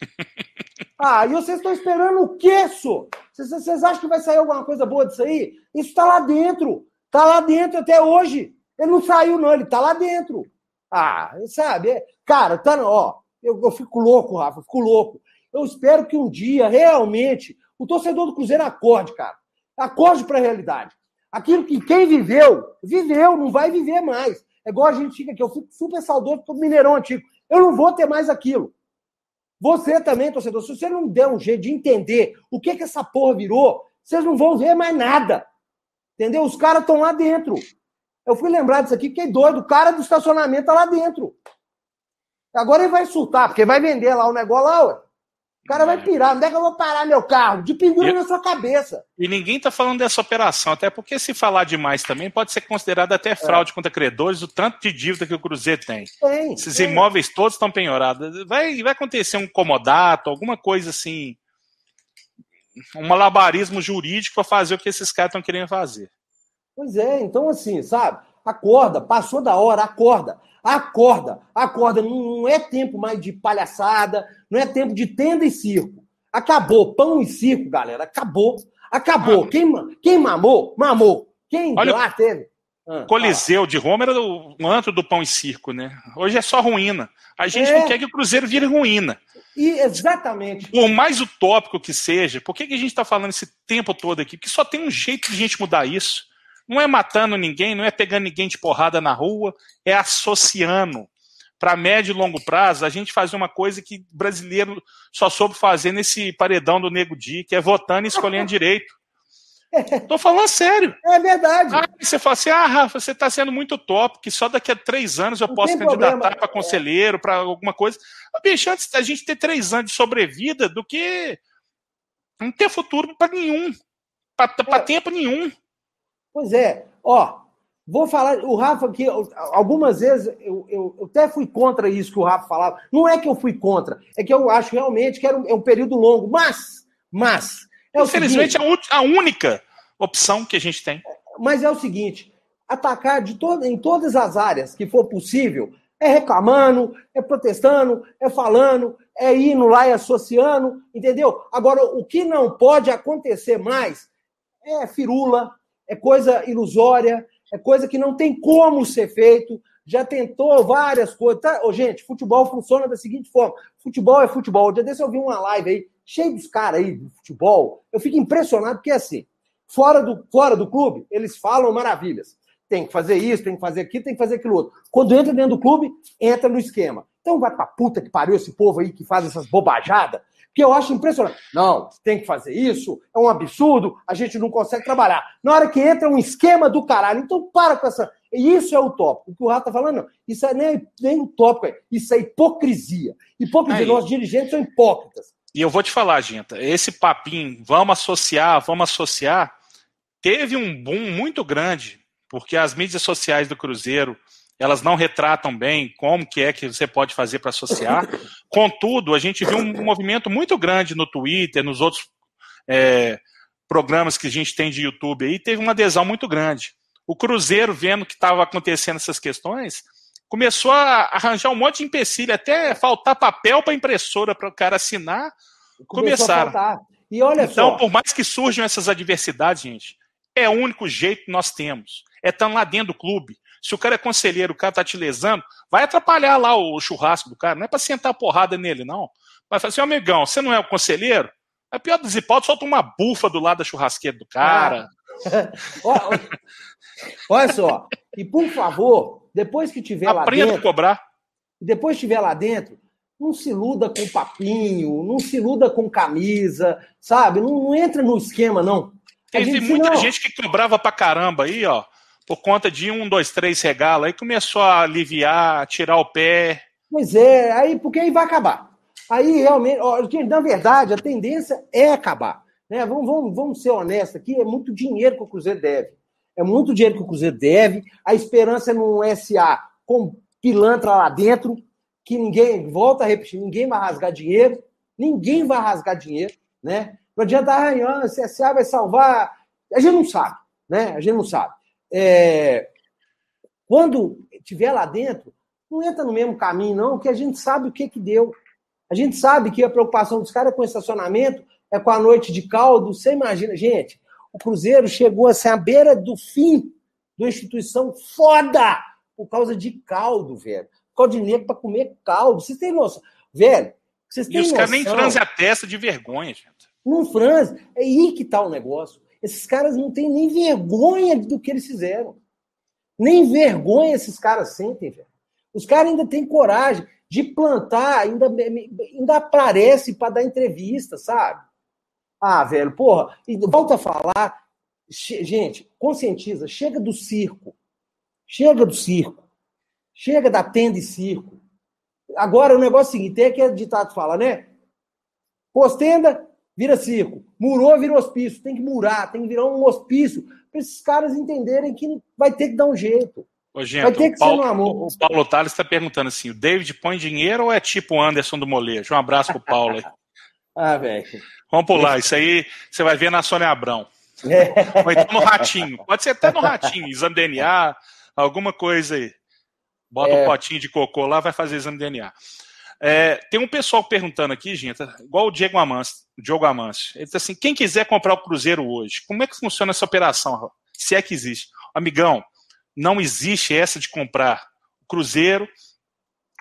(laughs) ah, e vocês estão esperando o quê, só? Vocês acham que vai sair alguma coisa boa disso aí? Isso está lá dentro. Está lá dentro até hoje. Ele não saiu, não, ele está lá dentro. Ah, sabe? É, cara, tá, ó, eu, eu fico louco, Rafa, fico louco. Eu espero que um dia, realmente, o torcedor do Cruzeiro acorde, cara. Acorde para a realidade. Aquilo que quem viveu, viveu, não vai viver mais. É igual a gente fica aqui, eu fico super saudoso do Mineirão antigo. Eu não vou ter mais aquilo. Você também, torcedor, se você não der um jeito de entender o que que essa porra virou, vocês não vão ver mais nada. Entendeu? Os caras estão lá dentro. Eu fui lembrar disso aqui, fiquei doido. O cara do estacionamento tá lá dentro. Agora ele vai surtar, porque vai vender lá o negócio lá, ué. O cara vai pirar. Onde é que eu vou parar meu carro? De pinguim na sua cabeça. E ninguém está falando dessa operação, até porque se falar demais também pode ser considerado até fraude é. contra credores, o tanto de dívida que o Cruzeiro tem. tem Esses tem. imóveis todos estão penhorados. Vai, vai acontecer um comodato, alguma coisa assim. Um malabarismo jurídico para fazer o que esses caras estão querendo fazer. Pois é, então assim, sabe? Acorda, passou da hora, acorda. Acorda, acorda. Não é tempo mais de palhaçada, não é tempo de tenda e circo. Acabou. Pão e circo, galera. Acabou. Acabou. Ah. Quem, quem mamou, mamou. Quem Olha, lá teve. Ah, Coliseu fala. de Roma era o antro do pão e circo, né? Hoje é só ruína. A gente é. não quer que o Cruzeiro vire ruína. E exatamente. Por mais utópico que seja, por que, que a gente está falando esse tempo todo aqui? Porque só tem um jeito de a gente mudar isso. Não é matando ninguém, não é pegando ninguém de porrada na rua, é associando. Para médio e longo prazo, a gente fazer uma coisa que brasileiro só soube fazer nesse paredão do Nego Di, que é votando e escolhendo direito. (laughs) Tô falando sério. É verdade. Ah, você fala assim: ah, Rafa, você está sendo muito top, que só daqui a três anos eu não posso candidatar para conselheiro, para alguma coisa. Bicho, antes da gente ter três anos de sobrevida do que não ter futuro para nenhum. Para é. tempo nenhum. Pois é, ó, vou falar, o Rafa aqui, algumas vezes eu, eu, eu, até fui contra isso que o Rafa falava. Não é que eu fui contra, é que eu acho realmente que era um, é um período longo, mas, mas. É Infelizmente, seguinte, a, única opção que a gente tem. Mas é o seguinte: atacar de todo, em todas as áreas que for possível, é reclamando, é protestando, é falando, é indo lá e associando, entendeu? Agora, o que não pode acontecer mais é firula, é coisa ilusória, é coisa que não tem como ser feito. Já tentou várias coisas. Tá? Oh, gente, futebol funciona da seguinte forma: futebol é futebol. Dia desse eu vi uma live aí, cheio dos caras aí do futebol. Eu fico impressionado, porque assim, fora do, fora do clube, eles falam maravilhas. Tem que fazer isso, tem que fazer aquilo, tem que fazer aquilo outro. Quando entra dentro do clube, entra no esquema. Então vai pra puta que pariu esse povo aí que faz essas bobajadas que eu acho impressionante. Não, tem que fazer isso, é um absurdo, a gente não consegue trabalhar. Na hora que entra um esquema do caralho, então para com essa. Isso é utópico. O que o Rato está falando, não. Isso é nem, nem utópico, é. isso é hipocrisia. Hipocrisia, Aí. nossos dirigentes são hipócritas. E eu vou te falar, gente, esse papinho, vamos associar, vamos associar, teve um boom muito grande, porque as mídias sociais do Cruzeiro elas não retratam bem como que é que você pode fazer para associar. Contudo, a gente viu um movimento muito grande no Twitter, nos outros é, programas que a gente tem de YouTube aí, teve uma adesão muito grande. O Cruzeiro, vendo que estava acontecendo essas questões, começou a arranjar um monte de empecilho, até faltar papel para impressora para o cara assinar. Começaram. E olha então, só. por mais que surjam essas adversidades, gente, é o único jeito que nós temos. É estar lá dentro do clube, se o cara é conselheiro, o cara tá te lesando, vai atrapalhar lá o churrasco do cara. Não é para sentar porrada nele, não. Vai falar assim, amigão, você não é o conselheiro? A pior das hipóteses, solta uma bufa do lado da churrasqueira do cara. Ah. (laughs) olha só, e por favor, depois que tiver Aprenda lá dentro. a cobrar. Depois que estiver lá dentro, não se iluda com papinho, não se iluda com camisa, sabe? Não, não entra no esquema, não. Tem, tem muita não. gente que cobrava pra caramba aí, ó, por conta de um, dois, três regalos, aí começou a aliviar, tirar o pé. Pois é, aí porque aí vai acabar. Aí realmente, ó, na verdade, a tendência é acabar. Né? Vamos, vamos, vamos ser honestos aqui, é muito dinheiro que o Cruzeiro deve. É muito dinheiro que o Cruzeiro deve. A esperança é num SA com pilantra lá dentro, que ninguém, volta a repetir, ninguém vai rasgar dinheiro, ninguém vai rasgar dinheiro, né? Não adianta, ah, o CSA vai salvar. A gente não sabe, né? A gente não sabe. É... Quando tiver lá dentro, não entra no mesmo caminho, não, porque a gente sabe o que que deu. A gente sabe que a preocupação dos caras é com estacionamento, é com a noite de caldo. Você imagina, gente, o Cruzeiro chegou a ser à beira do fim de uma instituição foda por causa de caldo, velho de negro para comer caldo. Vocês têm noção? Velho, vocês têm E os caras nem franzem a testa de vergonha, gente. Não franze. É aí que tá o negócio. Esses caras não têm nem vergonha do que eles fizeram. Nem vergonha esses caras sentem, velho. Os caras ainda têm coragem de plantar, ainda, ainda aparece para dar entrevista, sabe? Ah, velho, porra, e volta a falar. Gente, conscientiza, chega do circo. Chega do circo. Chega da tenda e circo. Agora, o negócio é o seguinte: tem aquele ditado fala, né? Pós-tenda, vira circo. Murou, vira hospício. Tem que murar, tem que virar um hospício para esses caras entenderem que vai ter que dar um jeito. Ô, gente, vai ter que Paulo, ser no amor. O Paulo Tales está perguntando assim: o David põe dinheiro ou é tipo o Anderson do Molejo? Um abraço pro Paulo aí. (laughs) ah, velho. Vamos pular. Isso aí você vai ver na Sônia Abrão. É. Ou então no Ratinho. Pode ser até no Ratinho, exame DNA, alguma coisa aí. Bota é... um potinho de cocô lá, vai fazer exame DNA. É, tem um pessoal perguntando aqui, gente, igual o Diego Amâncio, Diogo Amâncio. Ele diz assim: quem quiser comprar o Cruzeiro hoje, como é que funciona essa operação? Se é que existe. Amigão, não existe essa de comprar. O Cruzeiro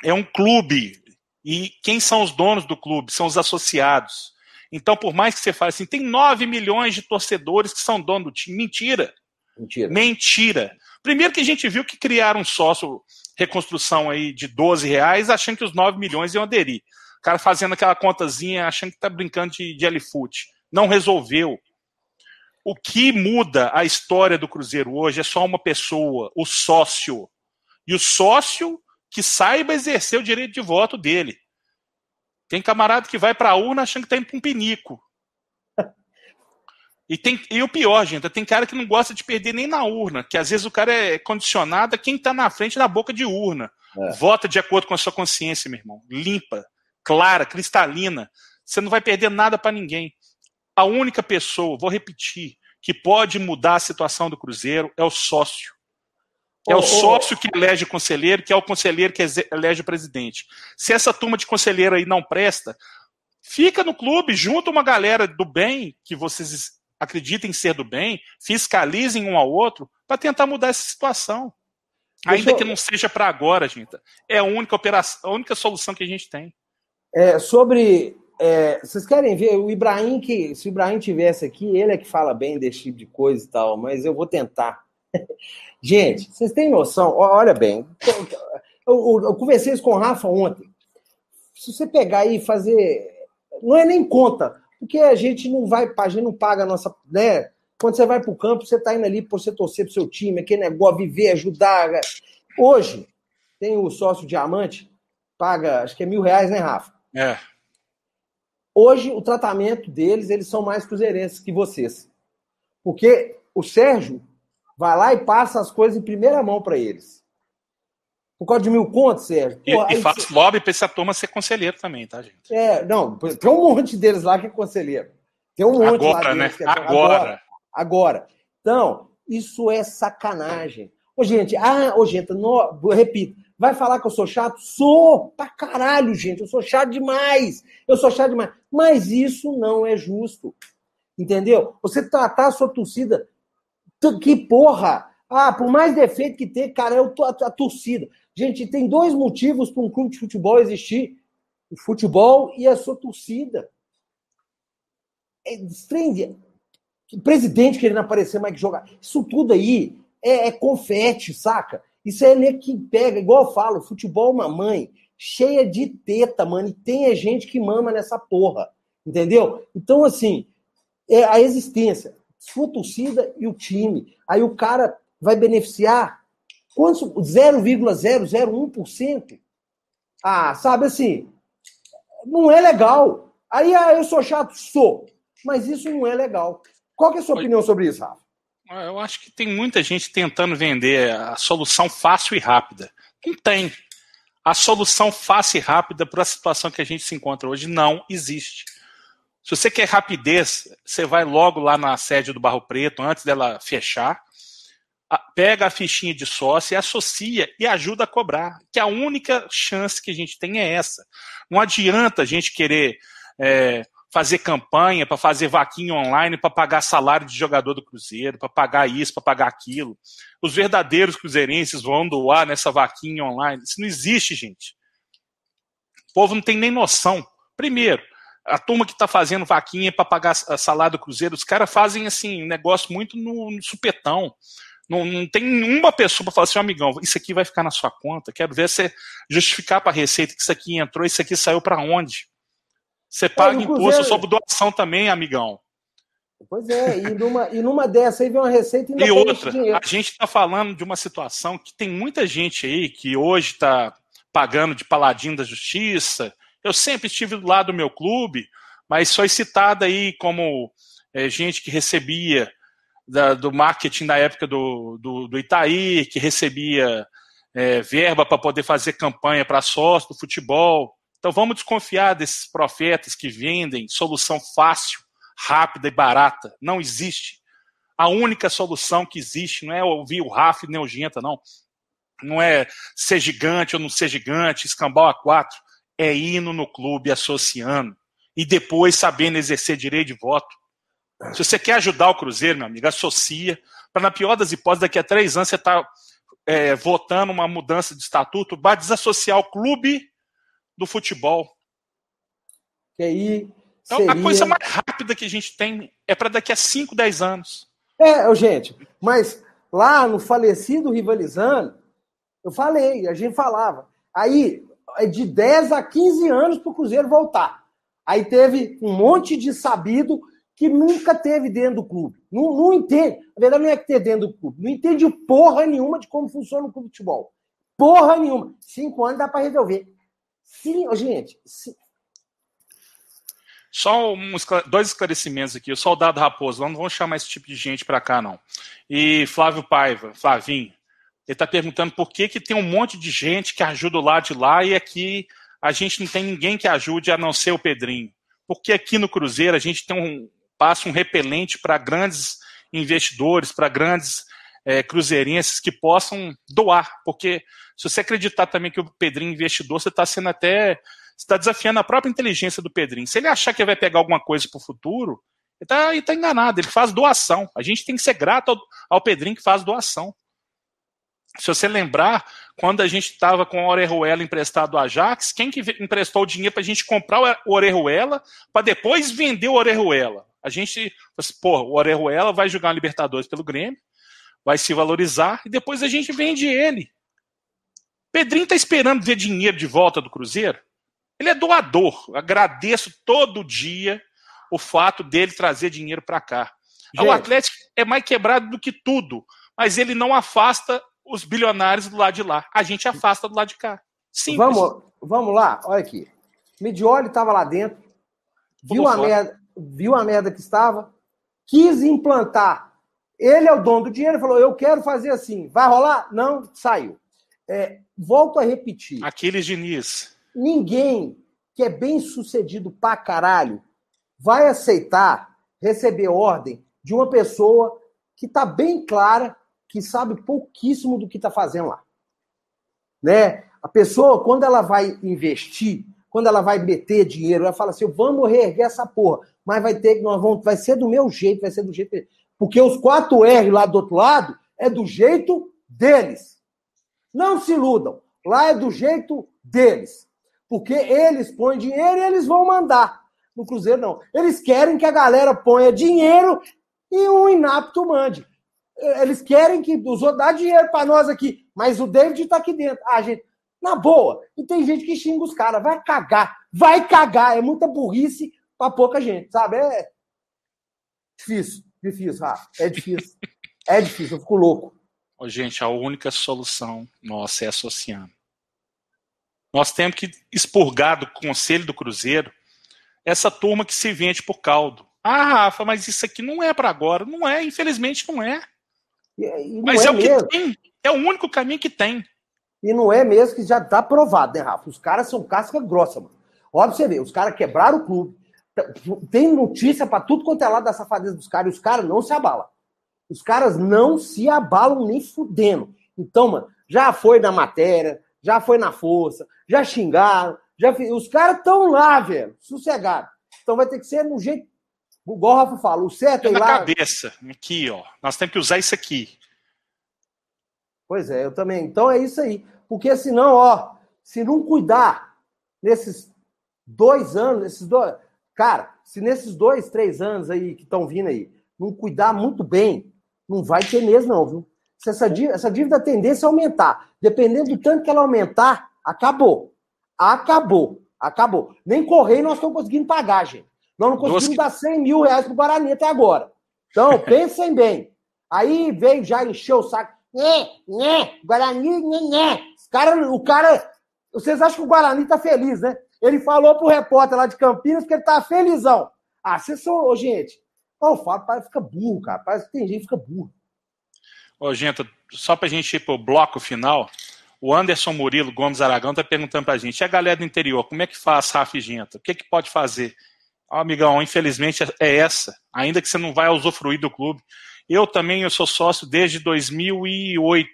é um clube. E quem são os donos do clube? São os associados. Então, por mais que você fale assim, tem 9 milhões de torcedores que são donos do time. Mentira. Mentira. Mentira. Primeiro que a gente viu que criaram um sócio reconstrução aí de 12 reais, achando que os 9 milhões iam aderir. O cara fazendo aquela contazinha, achando que está brincando de, L-Foot. Não resolveu. O que muda a história do Cruzeiro hoje é só uma pessoa, o sócio. E o sócio que saiba exercer o direito de voto dele. Tem camarada que vai para a urna achando que está indo para um pinico. E, tem, e o pior, gente, tem cara que não gosta de perder nem na urna, que às vezes o cara é condicionado a quem está na frente da boca de urna. É. Vota de acordo com a sua consciência, meu irmão. Limpa, clara, cristalina. Você não vai perder nada para ninguém. A única pessoa, vou repetir, que pode mudar a situação do Cruzeiro é o sócio. É o sócio que elege o conselheiro, que é o conselheiro que elege o presidente. Se essa turma de conselheiro aí não presta, fica no clube, junta uma galera do bem que vocês acreditem ser do bem, fiscalizem um ao outro para tentar mudar essa situação. Deixa Ainda eu... que não seja para agora, gente. É a única operação, a única solução que a gente tem. É, sobre. É, vocês querem ver o Ibrahim que. Se o Ibrahim tivesse aqui, ele é que fala bem desse tipo de coisa e tal, mas eu vou tentar. (laughs) gente, vocês têm noção? Olha bem, eu, eu, eu conversei isso com o Rafa ontem. Se você pegar aí e fazer. Não é nem conta. Porque a gente não vai, a gente não paga a nossa. Né? Quando você vai para o campo, você está indo ali para você torcer para o seu time, aquele negócio, viver, ajudar. Né? Hoje, tem o sócio diamante, paga, acho que é mil reais, né, Rafa? É. Hoje, o tratamento deles, eles são mais cruzeirenses que vocês. Porque o Sérgio vai lá e passa as coisas em primeira mão para eles. Por causa de mil contos, Sérgio. E, e faz você... lobby para essa turma ser conselheiro também, tá, gente? É, não, tem um monte deles lá que é conselheiro. Tem um monte agora, lá né? É... Agora. agora. Agora. Então, isso é sacanagem. Ô, gente, ah, ô, gente, no, repito, vai falar que eu sou chato? Sou! Pra caralho, gente, eu sou chato demais. Eu sou chato demais. Mas isso não é justo. Entendeu? Você tratar a sua torcida. Que porra! Ah, por mais defeito que tem, cara, tô a, a torcida. Gente, tem dois motivos para um clube de futebol existir: o futebol e a sua torcida. É estranho. Presidente querendo aparecer mais que jogar. Isso tudo aí é, é confete, saca? Isso é nego que pega, igual eu falo, futebol mamãe, cheia de teta, mano. E tem é gente que mama nessa porra. Entendeu? Então, assim, é a existência, sua torcida e o time. Aí o cara vai beneficiar quantos? 0,001%. Ah, sabe assim, não é legal. Aí ah, eu sou chato? Sou. Mas isso não é legal. Qual que é a sua opinião sobre isso, Rafa? Eu acho que tem muita gente tentando vender a solução fácil e rápida. Não tem. A solução fácil e rápida para a situação que a gente se encontra hoje não existe. Se você quer rapidez, você vai logo lá na sede do Barro Preto, antes dela fechar, pega a fichinha de sócio associa e ajuda a cobrar. Que a única chance que a gente tem é essa. Não adianta a gente querer é, fazer campanha para fazer vaquinha online para pagar salário de jogador do Cruzeiro, para pagar isso, para pagar aquilo. Os verdadeiros cruzeirenses vão doar nessa vaquinha online. Isso não existe, gente. O povo não tem nem noção. Primeiro, a turma que está fazendo vaquinha para pagar salário do Cruzeiro, os caras fazem assim um negócio muito no, no supetão. Não, não, tem uma pessoa para falar assim, amigão, isso aqui vai ficar na sua conta. Quero ver você justificar para a Receita que isso aqui entrou, isso aqui saiu para onde. Você paga é, imposto sobre doação também, amigão. Pois é, e numa, e numa dessa aí vem uma receita e, e outra. A gente está falando de uma situação que tem muita gente aí que hoje está pagando de paladino da justiça, eu sempre estive do lado do meu clube, mas foi citada aí como é, gente que recebia da, do marketing da época do, do, do Itaí, que recebia é, verba para poder fazer campanha para sócio do futebol. Então vamos desconfiar desses profetas que vendem solução fácil, rápida e barata. Não existe. A única solução que existe não é ouvir o Rafa e Neugenta, não. Não é ser gigante ou não ser gigante, escambau a quatro é indo no clube associando e depois sabendo exercer direito de voto. Se você quer ajudar o Cruzeiro, meu amigo, associa, para na pior das hipóteses, daqui a três anos você está é, votando uma mudança de estatuto, vai desassociar o clube do futebol. Que aí então, seria... a coisa mais rápida que a gente tem é para daqui a 5, 10 anos. É, gente, mas lá no falecido rivalizando, eu falei, a gente falava. Aí é de 10 a 15 anos para o Cruzeiro voltar. Aí teve um monte de sabido que nunca teve dentro do clube. Não, não entende. Na verdade, não é que ter dentro do clube. Não entende porra nenhuma de como funciona o clube de futebol. Porra nenhuma. Cinco anos dá para resolver. Sim, gente. Sim. Só um, dois esclarecimentos aqui. O soldado Raposo, não vamos chamar esse tipo de gente para cá, não. E Flávio Paiva, Flavinho, ele está perguntando por que, que tem um monte de gente que ajuda lá de lá e aqui a gente não tem ninguém que ajude a não ser o Pedrinho. Porque aqui no Cruzeiro a gente tem um, passa um repelente para grandes investidores, para grandes é, cruzeirenses que possam doar. Porque se você acreditar também que o Pedrinho é investidor, você está sendo até. está desafiando a própria inteligência do Pedrinho. Se ele achar que vai pegar alguma coisa para o futuro, ele está tá enganado, ele faz doação. A gente tem que ser grato ao, ao Pedrinho que faz doação se você lembrar, quando a gente estava com o Orejuela emprestado do Ajax, quem que emprestou o dinheiro para a gente comprar o Orejuela para depois vender o Orejuela? A gente, assim, pô, o Orejuela vai jogar uma Libertadores pelo Grêmio, vai se valorizar e depois a gente vende ele. Pedrinho está esperando ver dinheiro de volta do Cruzeiro? Ele é doador. Agradeço todo dia o fato dele trazer dinheiro para cá. Gente. O Atlético é mais quebrado do que tudo, mas ele não afasta os bilionários do lado de lá. A gente afasta do lado de cá. Simples. Vamos, vamos lá, olha aqui. Medioli estava lá dentro, viu a, merda, viu a merda que estava, quis implantar. Ele é o dono do dinheiro, falou: Eu quero fazer assim. Vai rolar? Não, saiu. É, volto a repetir. Aquiles Diniz. Ninguém que é bem sucedido pra caralho vai aceitar receber ordem de uma pessoa que tá bem clara que sabe pouquíssimo do que está fazendo lá. Né? A pessoa, quando ela vai investir, quando ela vai meter dinheiro, ela fala assim: vamos reerguer essa porra, mas vai ter que nós vamos, vai ser do meu jeito, vai ser do jeito dele. Porque os 4R lá do outro lado é do jeito deles. Não se iludam. Lá é do jeito deles. Porque eles põem dinheiro e eles vão mandar. No Cruzeiro, não. Eles querem que a galera ponha dinheiro e um inapto mande. Eles querem que os outros dá dinheiro para nós aqui, mas o David tá aqui dentro. Ah, gente, na boa. E tem gente que xinga os caras. Vai cagar. Vai cagar. É muita burrice para pouca gente, sabe? É difícil. Difícil, Rafa. É difícil. (laughs) é difícil. Eu fico louco. Ô, gente, a única solução nossa é associando. Nós temos que expurgar do conselho do Cruzeiro essa turma que se vende por caldo. Ah, Rafa, mas isso aqui não é para agora. Não é, infelizmente não é. E, e não mas é, é, o que tem. É o único caminho que tem. E não é mesmo que já tá provado, né, Rafa? Os caras são casca grossa, mano. Olha pra você ver, os caras quebraram o clube. Tem notícia pra tudo quanto é lado da safadeza dos caras e os caras não se abalam. Os caras não se abalam nem fudendo. Então, mano, já foi na matéria, já foi na força, já xingaram, já fi- os caras estão lá, velho, sossegado. Então vai ter que ser no jeito, igual o Rafa fala, o certo é É ir na lá. cabeça. Aqui, ó. Nós temos que usar isso aqui. Pois é, eu também. Então é isso aí. Porque senão, ó, se não cuidar nesses dois anos, esses dois. Cara, se nesses dois, três anos aí que estão vindo aí, não cuidar muito bem, não vai ter mesmo, não, viu? Se essa dívida, essa dívida tendência a aumentar. Dependendo do tanto que ela aumentar, acabou. Acabou. Acabou. Nem correio nós estamos conseguindo pagar, gente. Nós não conseguimos Doce- dar 100 mil reais pro Guarani até agora. Então, (laughs) pensem bem. Aí veio já encher o saco. Né, né, Guarani, né. Os cara, o cara. Vocês acham que o Guarani tá feliz, né? Ele falou pro repórter lá de Campinas que ele tá felizão. Ah, vocês são. Gente. Ó, o Fábio parece que fica burro, cara. Parece que tem gente que fica burro. Ô, gente, só pra gente ir pro bloco final, o Anderson Murilo Gomes Aragão tá perguntando pra gente, e a galera do interior, como é que faz, Rafa e Genta? O que que pode fazer? Ó, amigão, infelizmente é essa, ainda que você não vai usufruir do clube. Eu também, eu sou sócio desde 2008.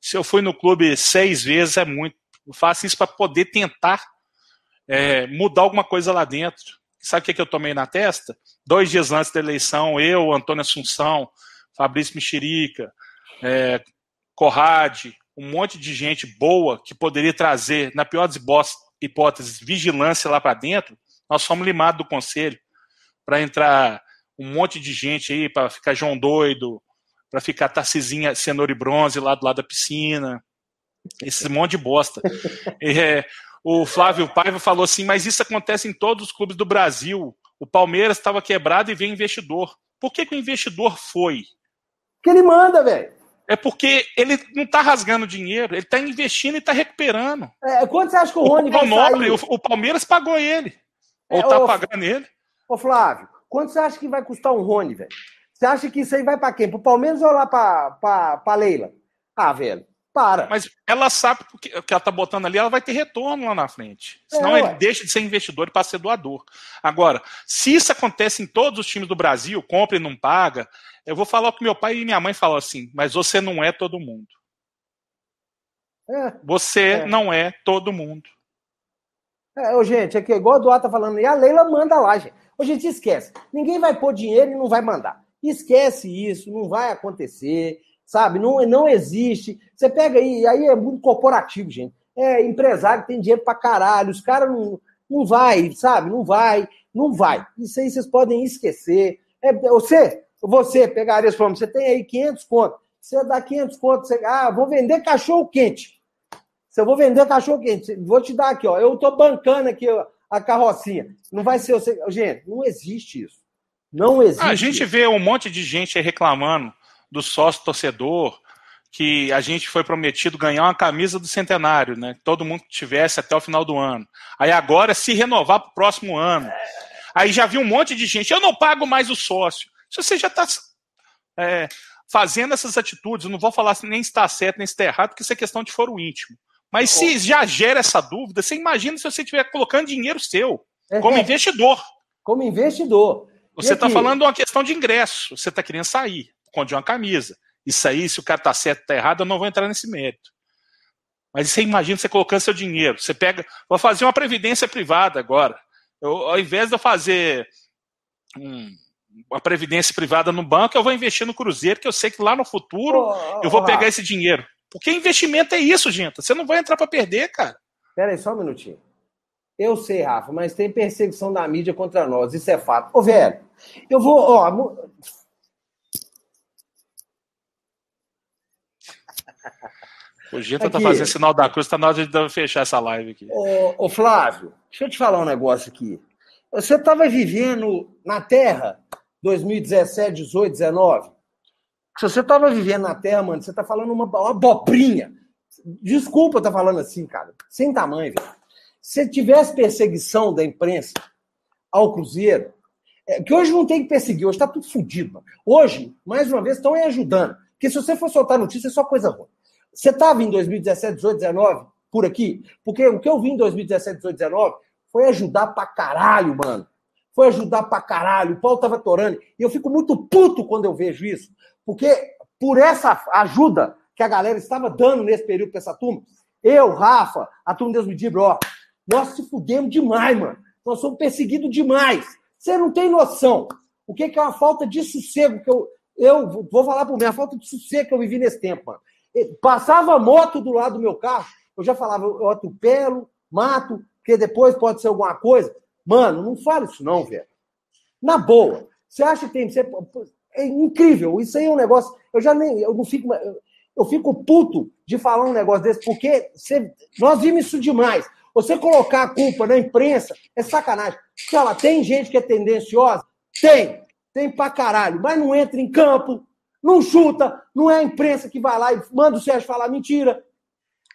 Se eu fui no clube seis vezes, é muito. Eu faço isso para poder tentar é, mudar alguma coisa lá dentro. Sabe o que, que eu tomei na testa? Dois dias antes da eleição, eu, Antônio Assunção, Fabrício Mexerica, é, Corrade, um monte de gente boa que poderia trazer, na pior das hipó- hipóteses, vigilância lá para dentro, nós fomos limados do conselho para entrar um monte de gente aí, para ficar João Doido, para ficar Tarcisinha Cenoura e Bronze lá do lado da piscina, esse monte de bosta. (laughs) É, o Flávio Paiva falou assim, mas isso acontece em todos os clubes do Brasil. O Palmeiras estava quebrado e veio investidor. Por que, que o investidor foi? Que ele manda, velho. É porque ele não está rasgando dinheiro, ele está investindo e está recuperando. É, quanto você acha que o O, Rony vai Nobre, sair? o, o Palmeiras pagou ele. Ou É, está ô, pagando ele. Ô, Flávio, quanto você acha que vai custar um Rony, velho? Você acha que isso aí vai pra quem? Pro Palmeiras ou lá pra, pra, pra Leila? Ah, velho, para. Mas ela sabe que o que ela está botando ali, ela vai ter retorno lá na frente. Senão É, ele deixa de ser investidor e passa a ser doador. Agora, se isso acontece em todos os times do Brasil, compra e não paga, eu vou falar o que meu pai e minha mãe falam assim, mas você não é todo mundo. É, Você É. não é todo mundo. é, ô, gente, é que igual o Eduardo tá falando, e a Leila manda lá, gente. Ô, gente, esquece. Ninguém vai pôr dinheiro e não vai mandar. Esquece isso, não vai acontecer, sabe? Não, não existe. Você pega aí, aí é muito corporativo, gente. É empresário tem dinheiro pra caralho, os caras não, não vai, sabe? Não vai, não vai. Isso aí vocês podem esquecer. É, você, você pegaria esse problema, você tem aí 500 conto. Você dá 500 conto, você, ah, vou vender cachorro quente. Se eu vou vender cachorro quente, vou te dar aqui, ó. Eu tô bancando aqui ó, a carrocinha. Não vai ser você. Gente, não existe isso. Não existe. A gente isso. vê um monte de gente reclamando do sócio torcedor, que a gente foi prometido ganhar uma camisa do centenário, né? Todo mundo tivesse até o final do ano. Aí agora é se renovar para o próximo ano. Aí já vi um monte de gente, eu não pago mais o sócio. Se você já está fazendo essas atitudes, eu não vou falar nem se está certo, nem se está errado, porque isso é questão de foro íntimo. Mas se já gera essa dúvida, você imagina se você estiver colocando dinheiro seu, É, como investidor. como investidor. Você está falando de uma questão de ingresso. Você está querendo sair, com de uma camisa. Isso aí, se o cara está certo ou está errado, eu não vou entrar nesse mérito. Mas você imagina você colocando seu dinheiro. Você pega. Vou fazer uma previdência privada agora. Eu, ao invés de eu fazer um- uma previdência privada no banco, eu vou investir no Cruzeiro, que eu sei que lá no futuro Ô, eu vou ô, pegar esse dinheiro. Porque investimento é isso, gente. Você não vai entrar para perder, cara. Pera aí, só um minutinho. Eu sei, Rafa, mas tem perseguição da mídia contra nós. Isso é fato. Ô, velho, eu vou. Ó, mu- O Gita tá fazendo sinal da cruz, tá na hora de fechar essa live aqui. Ô, ô Flávio, deixa eu te falar um negócio aqui. Você estava vivendo na Terra 2017, 18, 19? Se você estava vivendo na Terra, mano, você tá falando uma, abobrinha. Desculpa eu tá falando assim, cara. Sem tamanho, velho. Se tivesse perseguição da imprensa ao Cruzeiro, é, que hoje não tem que perseguir, hoje está tudo fodido. Hoje, mais uma vez, estão aí ajudando. Porque se você for soltar notícia, é só coisa ruim. Você estava em 2017, 18, 19 por aqui? Porque o que eu vi em 2017, 18, 19 foi ajudar pra caralho, mano. Foi ajudar pra caralho. O Paulo tava torando. E eu fico muito puto quando eu vejo isso. Porque por essa ajuda que a galera estava dando nesse período pra essa turma, eu, Rafa, a turma Deus me diga, ó, nós se fudemos demais, mano. Nós somos perseguidos demais. Você não tem noção. O que é uma falta de sossego que eu. Eu vou falar por mim, a falta de sossego que eu vivi nesse tempo, mano. Passava moto do lado do meu carro, eu já falava, eu atropelo, mato, porque depois pode ser alguma coisa. Mano, não fala isso não, velho. Na boa. Você acha que tem. Você, é incrível. Isso aí é um negócio. Eu já nem. Eu não fico. Eu fico puto de falar um negócio desse, porque você, nós vimos isso demais. Você colocar a culpa na imprensa é sacanagem. Fala, tem gente que é tendenciosa? Tem. Tem pra caralho. Mas não entra em campo, não chuta, não é a imprensa que vai lá e manda o Sérgio falar mentira.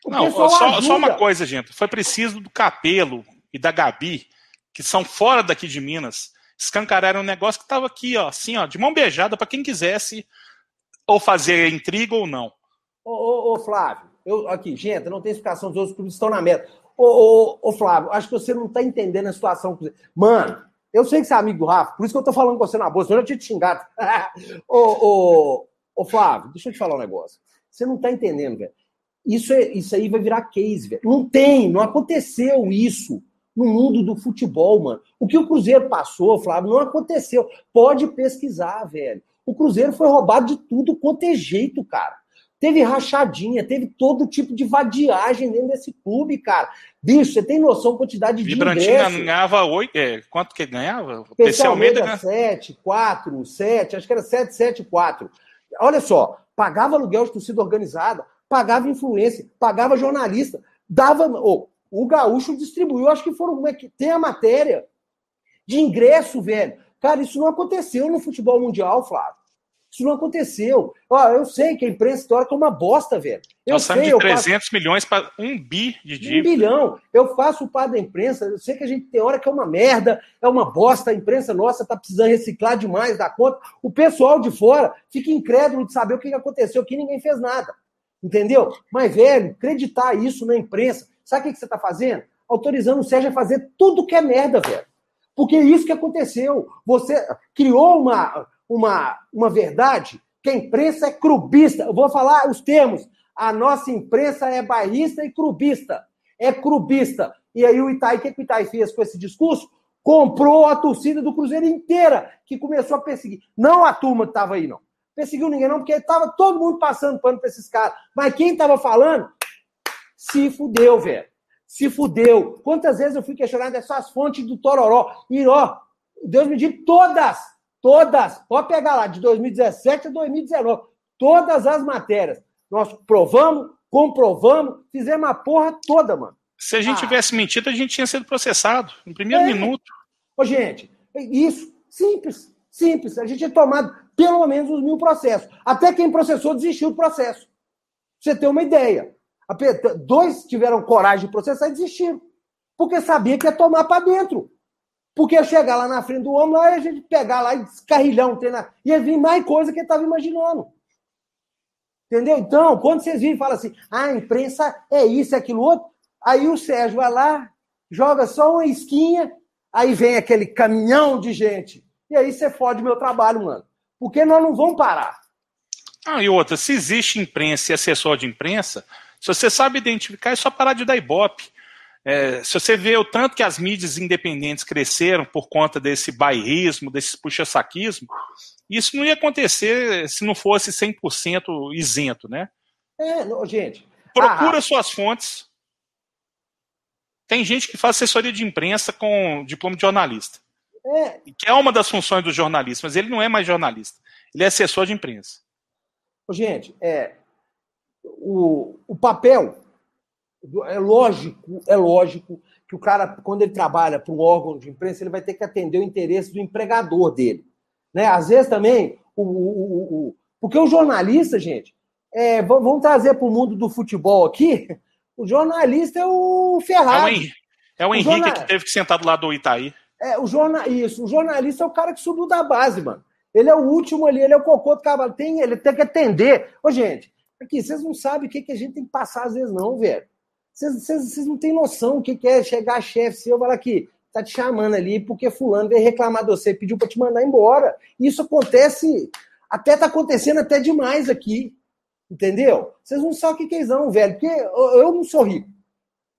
O não, só, só, uma coisa, gente. Foi preciso do Capelo e da Gabi, que são fora daqui de Minas, escancararam um negócio que estava aqui, ó, assim, ó, de mão beijada para quem quisesse ou fazer intriga ou não. Ô, ô, ô Flávio, eu, aqui, gente, não tem explicação, os outros clubes estão na meta. Ô, ô, ô, Flávio, acho que você não está entendendo a situação. Mano, eu sei que você é amigo do Rafa, por isso que eu tô falando com você na bolsa, eu já tinha te xingado. (laughs) ô, ô, ô, Flávio, deixa eu te falar um negócio. Você não tá entendendo, velho. Isso, é, isso aí vai virar case, velho. Não tem, não aconteceu isso no mundo do futebol, mano. O que o Cruzeiro passou, Flávio, não aconteceu. Pode pesquisar, velho. O Cruzeiro foi roubado de tudo quanto é jeito, cara. Teve rachadinha, teve todo tipo de vadiagem dentro desse clube, cara. Bicho, você tem noção da quantidade de Vibrantina ganhava oito. É, quanto que ganhava? PC Almeida ganha... 7, 4, 7, acho que era 7, 7, 4. Olha só, pagava aluguel de torcida organizada, pagava influência, pagava jornalista, dava. Oh, o Gaúcho distribuiu, acho que foram. Como é que tem a matéria de ingresso, velho. Cara, isso não aconteceu no futebol mundial, Flávio. Isso não aconteceu. Ó, eu sei que a imprensa histórica é uma bosta, velho. Eu Nós sei, de 300 faço... milhões para um bi de dívida. Um bilhão. Eu faço o par da imprensa. Eu sei que a gente tem hora que é uma merda, é uma bosta. A imprensa nossa tá precisando reciclar demais da conta. O pessoal de fora fica incrédulo de saber o que aconteceu, que ninguém fez nada. Entendeu? Mas, velho, acreditar isso na imprensa. Sabe o que você tá fazendo? Autorizando o Sérgio a fazer tudo que é merda, velho. Porque é isso que aconteceu. Você criou uma uma, uma verdade que a imprensa é clubista. Eu vou falar os termos. A nossa imprensa é bairrista e clubista. É clubista. E aí o Itaí, o que, que o Itaí fez com esse discurso? Comprou a torcida do Cruzeiro inteira, que começou a perseguir. Não a turma que estava aí, não. Perseguiu ninguém, não, porque estava todo mundo passando pano para esses caras. Mas quem estava falando, se fudeu, velho. Se fudeu. Quantas vezes eu fui questionado dessas fontes do Tororó? E, ó, Deus me diga, todas Todas, pode pegar lá, de 2017 a 2019. Todas as matérias. Nós provamos, comprovamos, fizemos a porra toda, mano. Se a gente ah. tivesse mentido, a gente tinha sido processado no primeiro é. minuto. Ô, gente, isso, simples, simples. A gente tinha tomado pelo menos uns mil processos. Até quem processou desistiu do processo. Pra você ter uma ideia. Dois tiveram coragem de processar e desistiram. Porque sabia que ia tomar para dentro. Porque ia chegar lá na frente do homem, lá, a gente pegar lá e descarrilhar um treinar. Ia vir mais coisa que ele estava imaginando. Entendeu? Então, quando vocês virem e falam assim, ah, a imprensa é isso, é aquilo outro, aí o Sérgio vai lá, joga só uma esquinha, aí vem aquele caminhão de gente. E aí você fode meu trabalho, mano. Porque nós não vamos parar. Ah, e outra, se existe imprensa e assessor de imprensa, se você sabe identificar, é só parar de dar ibope. É, se você vê o tanto que as mídias independentes cresceram por conta desse bairrismo, desse puxa-saquismo, isso não ia acontecer se não fosse 100% isento, né? É, não, gente. Procura ah, suas fontes. Tem gente que faz assessoria de imprensa com diploma de jornalista. É. Que é uma das funções do jornalista, mas ele não é mais jornalista. Ele é assessor de imprensa. Gente, é, o, o papel é lógico, é lógico que o cara, quando ele trabalha para um órgão de imprensa, ele vai ter que atender o interesse do empregador dele. Né? Às vezes também, o, o, o porque o jornalista, gente, é, vamos trazer para o mundo do futebol aqui, o jornalista é o Ferrari. É o, é o Henrique jornal... que teve que sentar do lado do Itaí. É, o jornal... Isso, o jornalista é o cara que subiu da base, mano. Ele é o último ali, ele é o cocô do cavalo. Tem, ele tem que atender. Ô, gente, aqui, vocês não sabem o que, que a gente tem que passar às vezes, não, velho. Vocês, vocês, vocês não têm noção o que, que é chegar chefe seu e falar aqui, tá te chamando ali porque fulano veio reclamar de você, pediu para te mandar embora. Isso acontece, até tá acontecendo até demais aqui. Entendeu? Vocês não sabem o que é isso, não, velho. Porque eu não sou rico.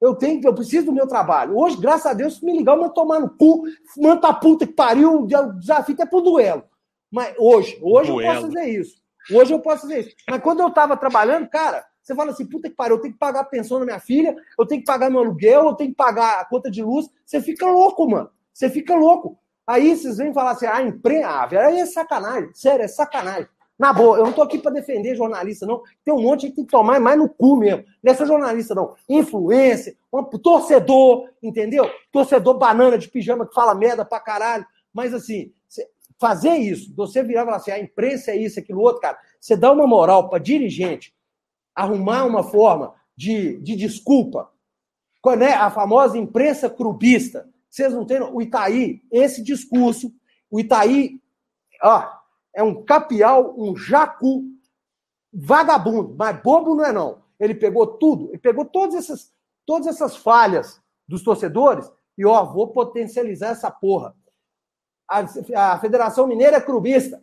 Eu tenho, eu preciso do meu trabalho. Hoje, graças a Deus, se me ligar, eu mando tomar no cu, mando a puta que pariu, o desafio até pro duelo. Mas hoje, hoje duelo. eu posso fazer isso. Hoje eu posso fazer isso. Mas quando eu tava trabalhando, cara, você fala assim, puta que pariu, eu tenho que pagar a pensão da minha filha, eu tenho que pagar meu aluguel, eu tenho que pagar a conta de luz. Você fica louco, mano. Você fica louco. Aí vocês vêm falar assim, ah, empresa, ah, velho, aí é sacanagem. Sério, é sacanagem. Na boa, eu não tô aqui para defender jornalista, não. Tem um monte que tem que tomar mais no cu mesmo. Não é só jornalista, não. Influência, um torcedor, entendeu? Torcedor banana de pijama que fala merda pra caralho. Mas assim, fazer isso, você virar e falar assim, a imprensa é isso, aquilo outro, cara, você dá uma moral para dirigente arrumar uma forma de, de desculpa, né? a famosa imprensa clubista. Vocês não têm. O Itaí, esse discurso, o Itaí, ó, é um capial, um jacu, vagabundo, mas bobo não é não. Ele pegou tudo, ele pegou todas essas, todas essas falhas dos torcedores e, ó, vou potencializar essa porra. A, a Federação Mineira é clubista.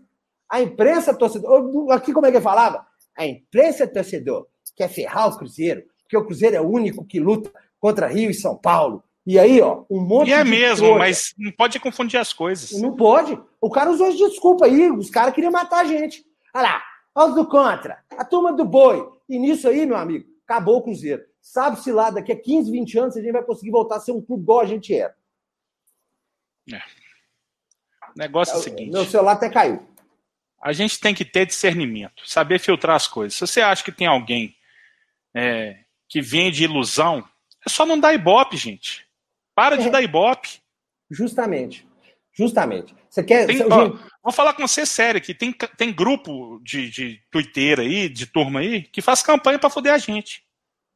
A imprensa torcedor. Aqui como é que falava? A imprensa torcedor quer ferrar o Cruzeiro, porque o Cruzeiro é o único que luta contra Rio e São Paulo. E aí, ó, um monte e é mesmo, mas não pode confundir as coisas. Não pode. O cara usou de desculpa aí, os caras queriam matar a gente. Olha lá, olha os do contra, a turma do boi. E nisso aí, meu amigo, acabou o Cruzeiro. Sabe-se lá, daqui a 15, 20 anos, a gente vai conseguir voltar a ser um clube igual a gente era. É. O negócio é o seguinte. Meu celular até caiu. A gente tem que ter discernimento, saber filtrar as coisas. Se você acha que tem alguém é, que vende ilusão, é só não dar ibope, gente. Para é. de dar ibope. Justamente. Justamente. Você quer. Tem, você, ó, vou falar com você sério aqui. Tem, tem grupo de, de Twitter aí, de turma aí, que faz campanha para foder a gente.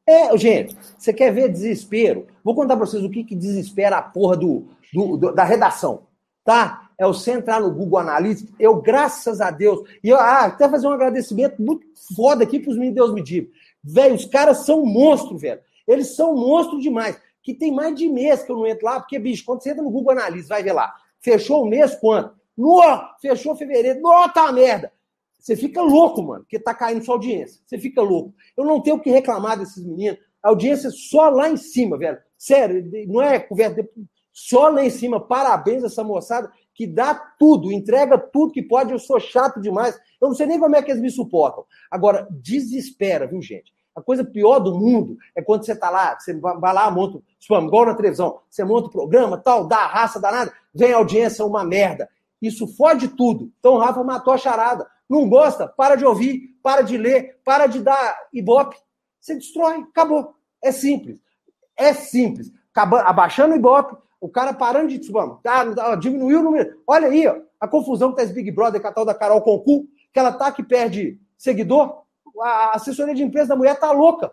É, gente, você quer ver desespero? Vou contar para vocês o que, que desespera a porra do, do, do, da redação, tá? É você entrar no Google Analytics. Eu, graças a Deus, e eu ah, até fazer um agradecimento muito foda aqui pros meninos Deus me diga. Velho, os caras são monstros, velho. Eles são monstros demais que tem mais de mês que eu não entro lá, porque, bicho, quando você entra no Google Analytics, vai ver lá. Fechou o mês quanto? No, fechou fevereiro. Nota tá merda. Você fica louco, mano, porque tá caindo sua audiência. Você fica louco. Eu não tenho o que reclamar desses meninos. A audiência é só lá em cima, velho. Sério, não é conversa. Só lá em cima. Parabéns a essa moçada que dá tudo, entrega tudo que pode. Eu sou chato demais. Eu não sei nem como é que eles me suportam. Agora, desespera, viu, gente? A coisa pior do mundo é quando você está lá, você vai lá, monta, igual na televisão, você monta o programa, tal, dá a raça danada, vem a audiência, uma merda. Isso fode tudo. Então o Rafa matou a charada. Não gosta? Para de ouvir, para de ler, para de dar ibope. Você destrói, acabou. É simples. É simples. Acabando, abaixando o ibope, o cara parando de. Vamos, tá, diminuiu o número. Olha aí, ó, a confusão que tá esse Big Brother com a tal da Carol Concu, que ela tá que perde seguidor a assessoria de imprensa da mulher tá louca.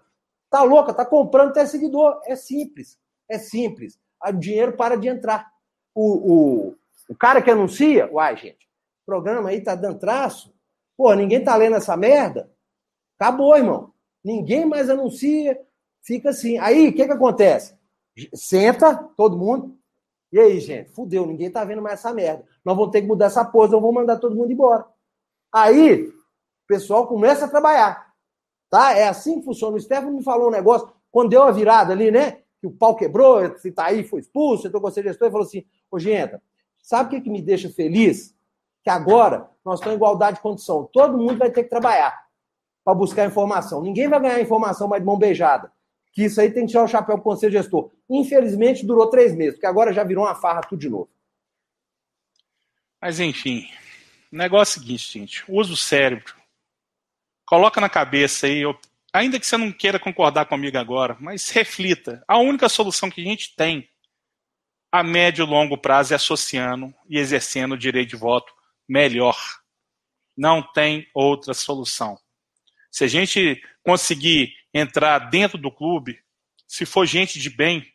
Tá louca, tá comprando até seguidor. É simples. É simples. O dinheiro para de entrar. O, o, o cara que anuncia, uai, gente, o programa aí tá dando traço. Pô, ninguém tá lendo essa merda. Acabou, irmão. Ninguém mais anuncia. Fica assim. Aí, o que que acontece? Senta, todo mundo. E aí, gente? Fudeu, ninguém tá vendo mais essa merda. Nós vamos ter que mudar essa pose, eu vou mandar todo mundo embora. Aí, pessoal começa a trabalhar. Tá? É assim que funciona. O Stefano me falou um negócio, quando deu a virada ali, né? Que o pau quebrou, se tá aí foi expulso, entrou com o gestor e falou assim: Ô, Genta, sabe o que, que me deixa feliz? Que agora nós estamos em igualdade de condição. Todo mundo vai ter que trabalhar para buscar informação. Ninguém vai ganhar informação mais de mão beijada. Que isso aí tem que tirar o chapéu para o conselho gestor. Infelizmente, durou três meses, porque agora já virou uma farra tudo de novo. Mas, enfim, o negócio é o seguinte, gente: usa o cérebro, Coloca na cabeça aí, ainda que você não queira concordar comigo agora, mas reflita. A única solução que a gente tem a médio e longo prazo é associando e exercendo o direito de voto melhor. Não tem outra solução. Se a gente conseguir entrar dentro do clube, se for gente de bem,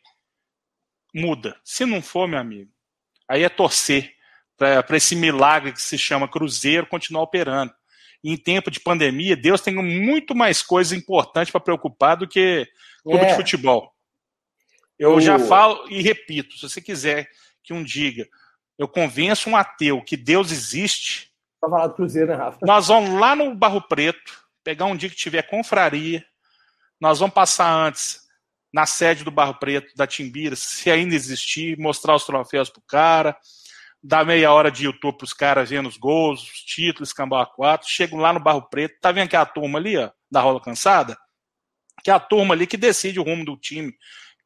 muda. Se não for, meu amigo, aí é torcer para esse milagre que se chama Cruzeiro continuar operando. E em tempo de pandemia, Deus tem muito mais coisa importante para preocupar do que clube é. de futebol. Eu já falo e repito, se você quiser que um diga, eu convenço um ateu que Deus existe. Pra falar do Cruzeiro, né, Rafa? Nós vamos lá no Barro Preto, pegar um dia que tiver confraria, nós vamos passar antes na sede do Barro Preto, da Timbira, se ainda existir, mostrar os troféus pro cara, dar meia hora de YouTube pros caras vendo os gols, os títulos, a quatro, chego lá no Barro Preto, tá vendo que é a turma ali, ó, da rola cansada? Que é a turma ali que decide o rumo do time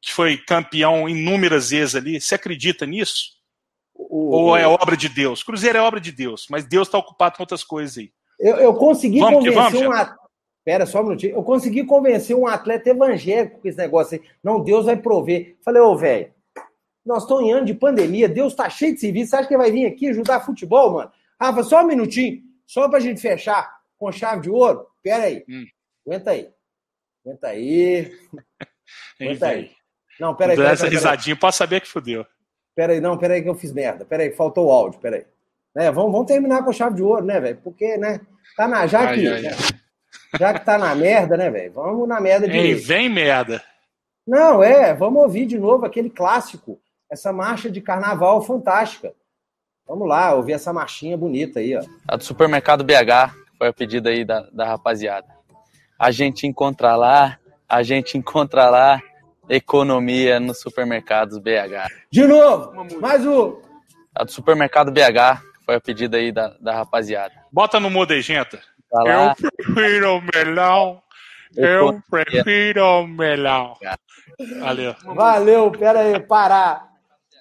que foi campeão inúmeras vezes ali. Você acredita nisso? O... Ou é obra de Deus? Cruzeiro é obra de Deus, mas Deus está ocupado com outras coisas aí. Eu, eu consegui vamos convencer vamos, um. Pera só um minutinho. Eu consegui convencer um atleta evangélico com esse negócio aí. Não, Deus vai prover. Falei, ô, velho, nós estamos em ano de pandemia, Deus está cheio de serviço. Você acha que vai vir aqui ajudar futebol, mano? Rafa, só um minutinho, só para a gente fechar com chave de ouro. Pera aí. Hum. Aguenta aí. Aguenta aí. (laughs) Aguenta aí. Não, peraí. Dá essa risadinha, pode saber que fudeu. Peraí, não, peraí que eu fiz merda. Peraí, faltou o áudio, peraí. É, vamos, vamos terminar com chave de ouro, né, velho? Porque, né? Tá na, já ai, que, ai, já, que tá na merda, né, velho? Vamos na merda de. Ei, vem merda. Não, é, vamos ouvir de novo aquele clássico, essa marcha de carnaval fantástica. Vamos lá, ouvir essa marchinha bonita aí, ó. A do supermercado BH, foi a pedida aí da, da rapaziada. A gente encontra lá, a gente encontra lá, Economia nos supermercados BH. De novo, mais um. A do supermercado BH, foi a pedida aí da, da rapaziada. Bota no modegenta. Tá eu prefiro melão. Eu prefiro melão. Valeu. Valeu, pera aí, parar.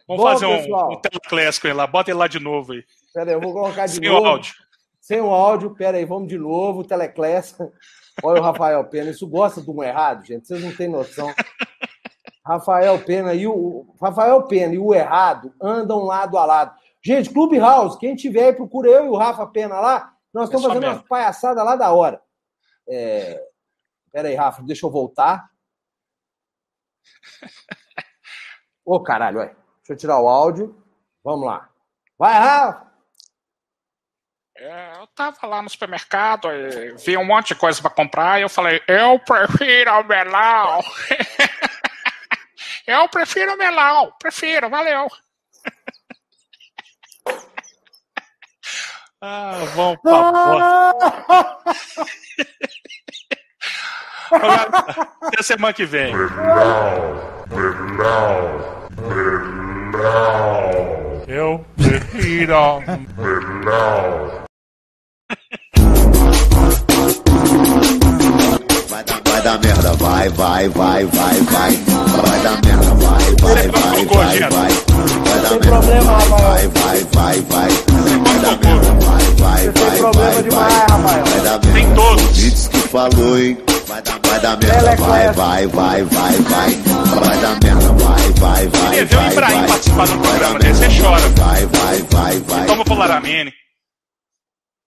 Vamos Bom, fazer um, um teleclássico aí lá. Bota ele lá de novo aí. Pera aí, eu vou colocar de Sem novo. Sem o áudio. Sem o áudio, pera aí, vamos de novo, teleclássico. Olha o Rafael Pena, isso gosta de um errado, gente, vocês não têm noção. Rafael Pena e o Rafael Pena e o Errado andam lado a lado. Gente, Clube House, quem tiver aí, procura eu e o Rafa Pena lá. Nós estamos é fazendo mesmo. uma palhaçada lá da hora. É... Pera aí, Rafa, deixa eu voltar. (laughs) Ô, oh, caralho, ué. Deixa eu tirar o áudio. Vamos lá. Vai, Rafa! É, eu tava lá no supermercado, vi um monte de coisa para comprar e eu falei, eu prefiro o melão. (laughs) Eu prefiro melão. Prefiro, valeu. Ah, vamos pra Até semana que vem. Melão, melão, melão. Eu prefiro melão. vai dar merda, vai, vai, vai, vai, vai. Vai dar merda, vai, vai, vai, vai, vai. Vai dar merda, vai, vai, vai, vai. Vai dar merda, vai, vai, vai, vai, vai. Vai dar merda. Tem todos. Diz que falou, hein? Vai dar, vai dar merda, vai, vai, vai, vai, vai. Vai dar merda, vai, vai, vai, vai. Queria ver o Ibrahim participar do programa desse, você chora. Vai, vai, vai, vai. Toma Polaramine.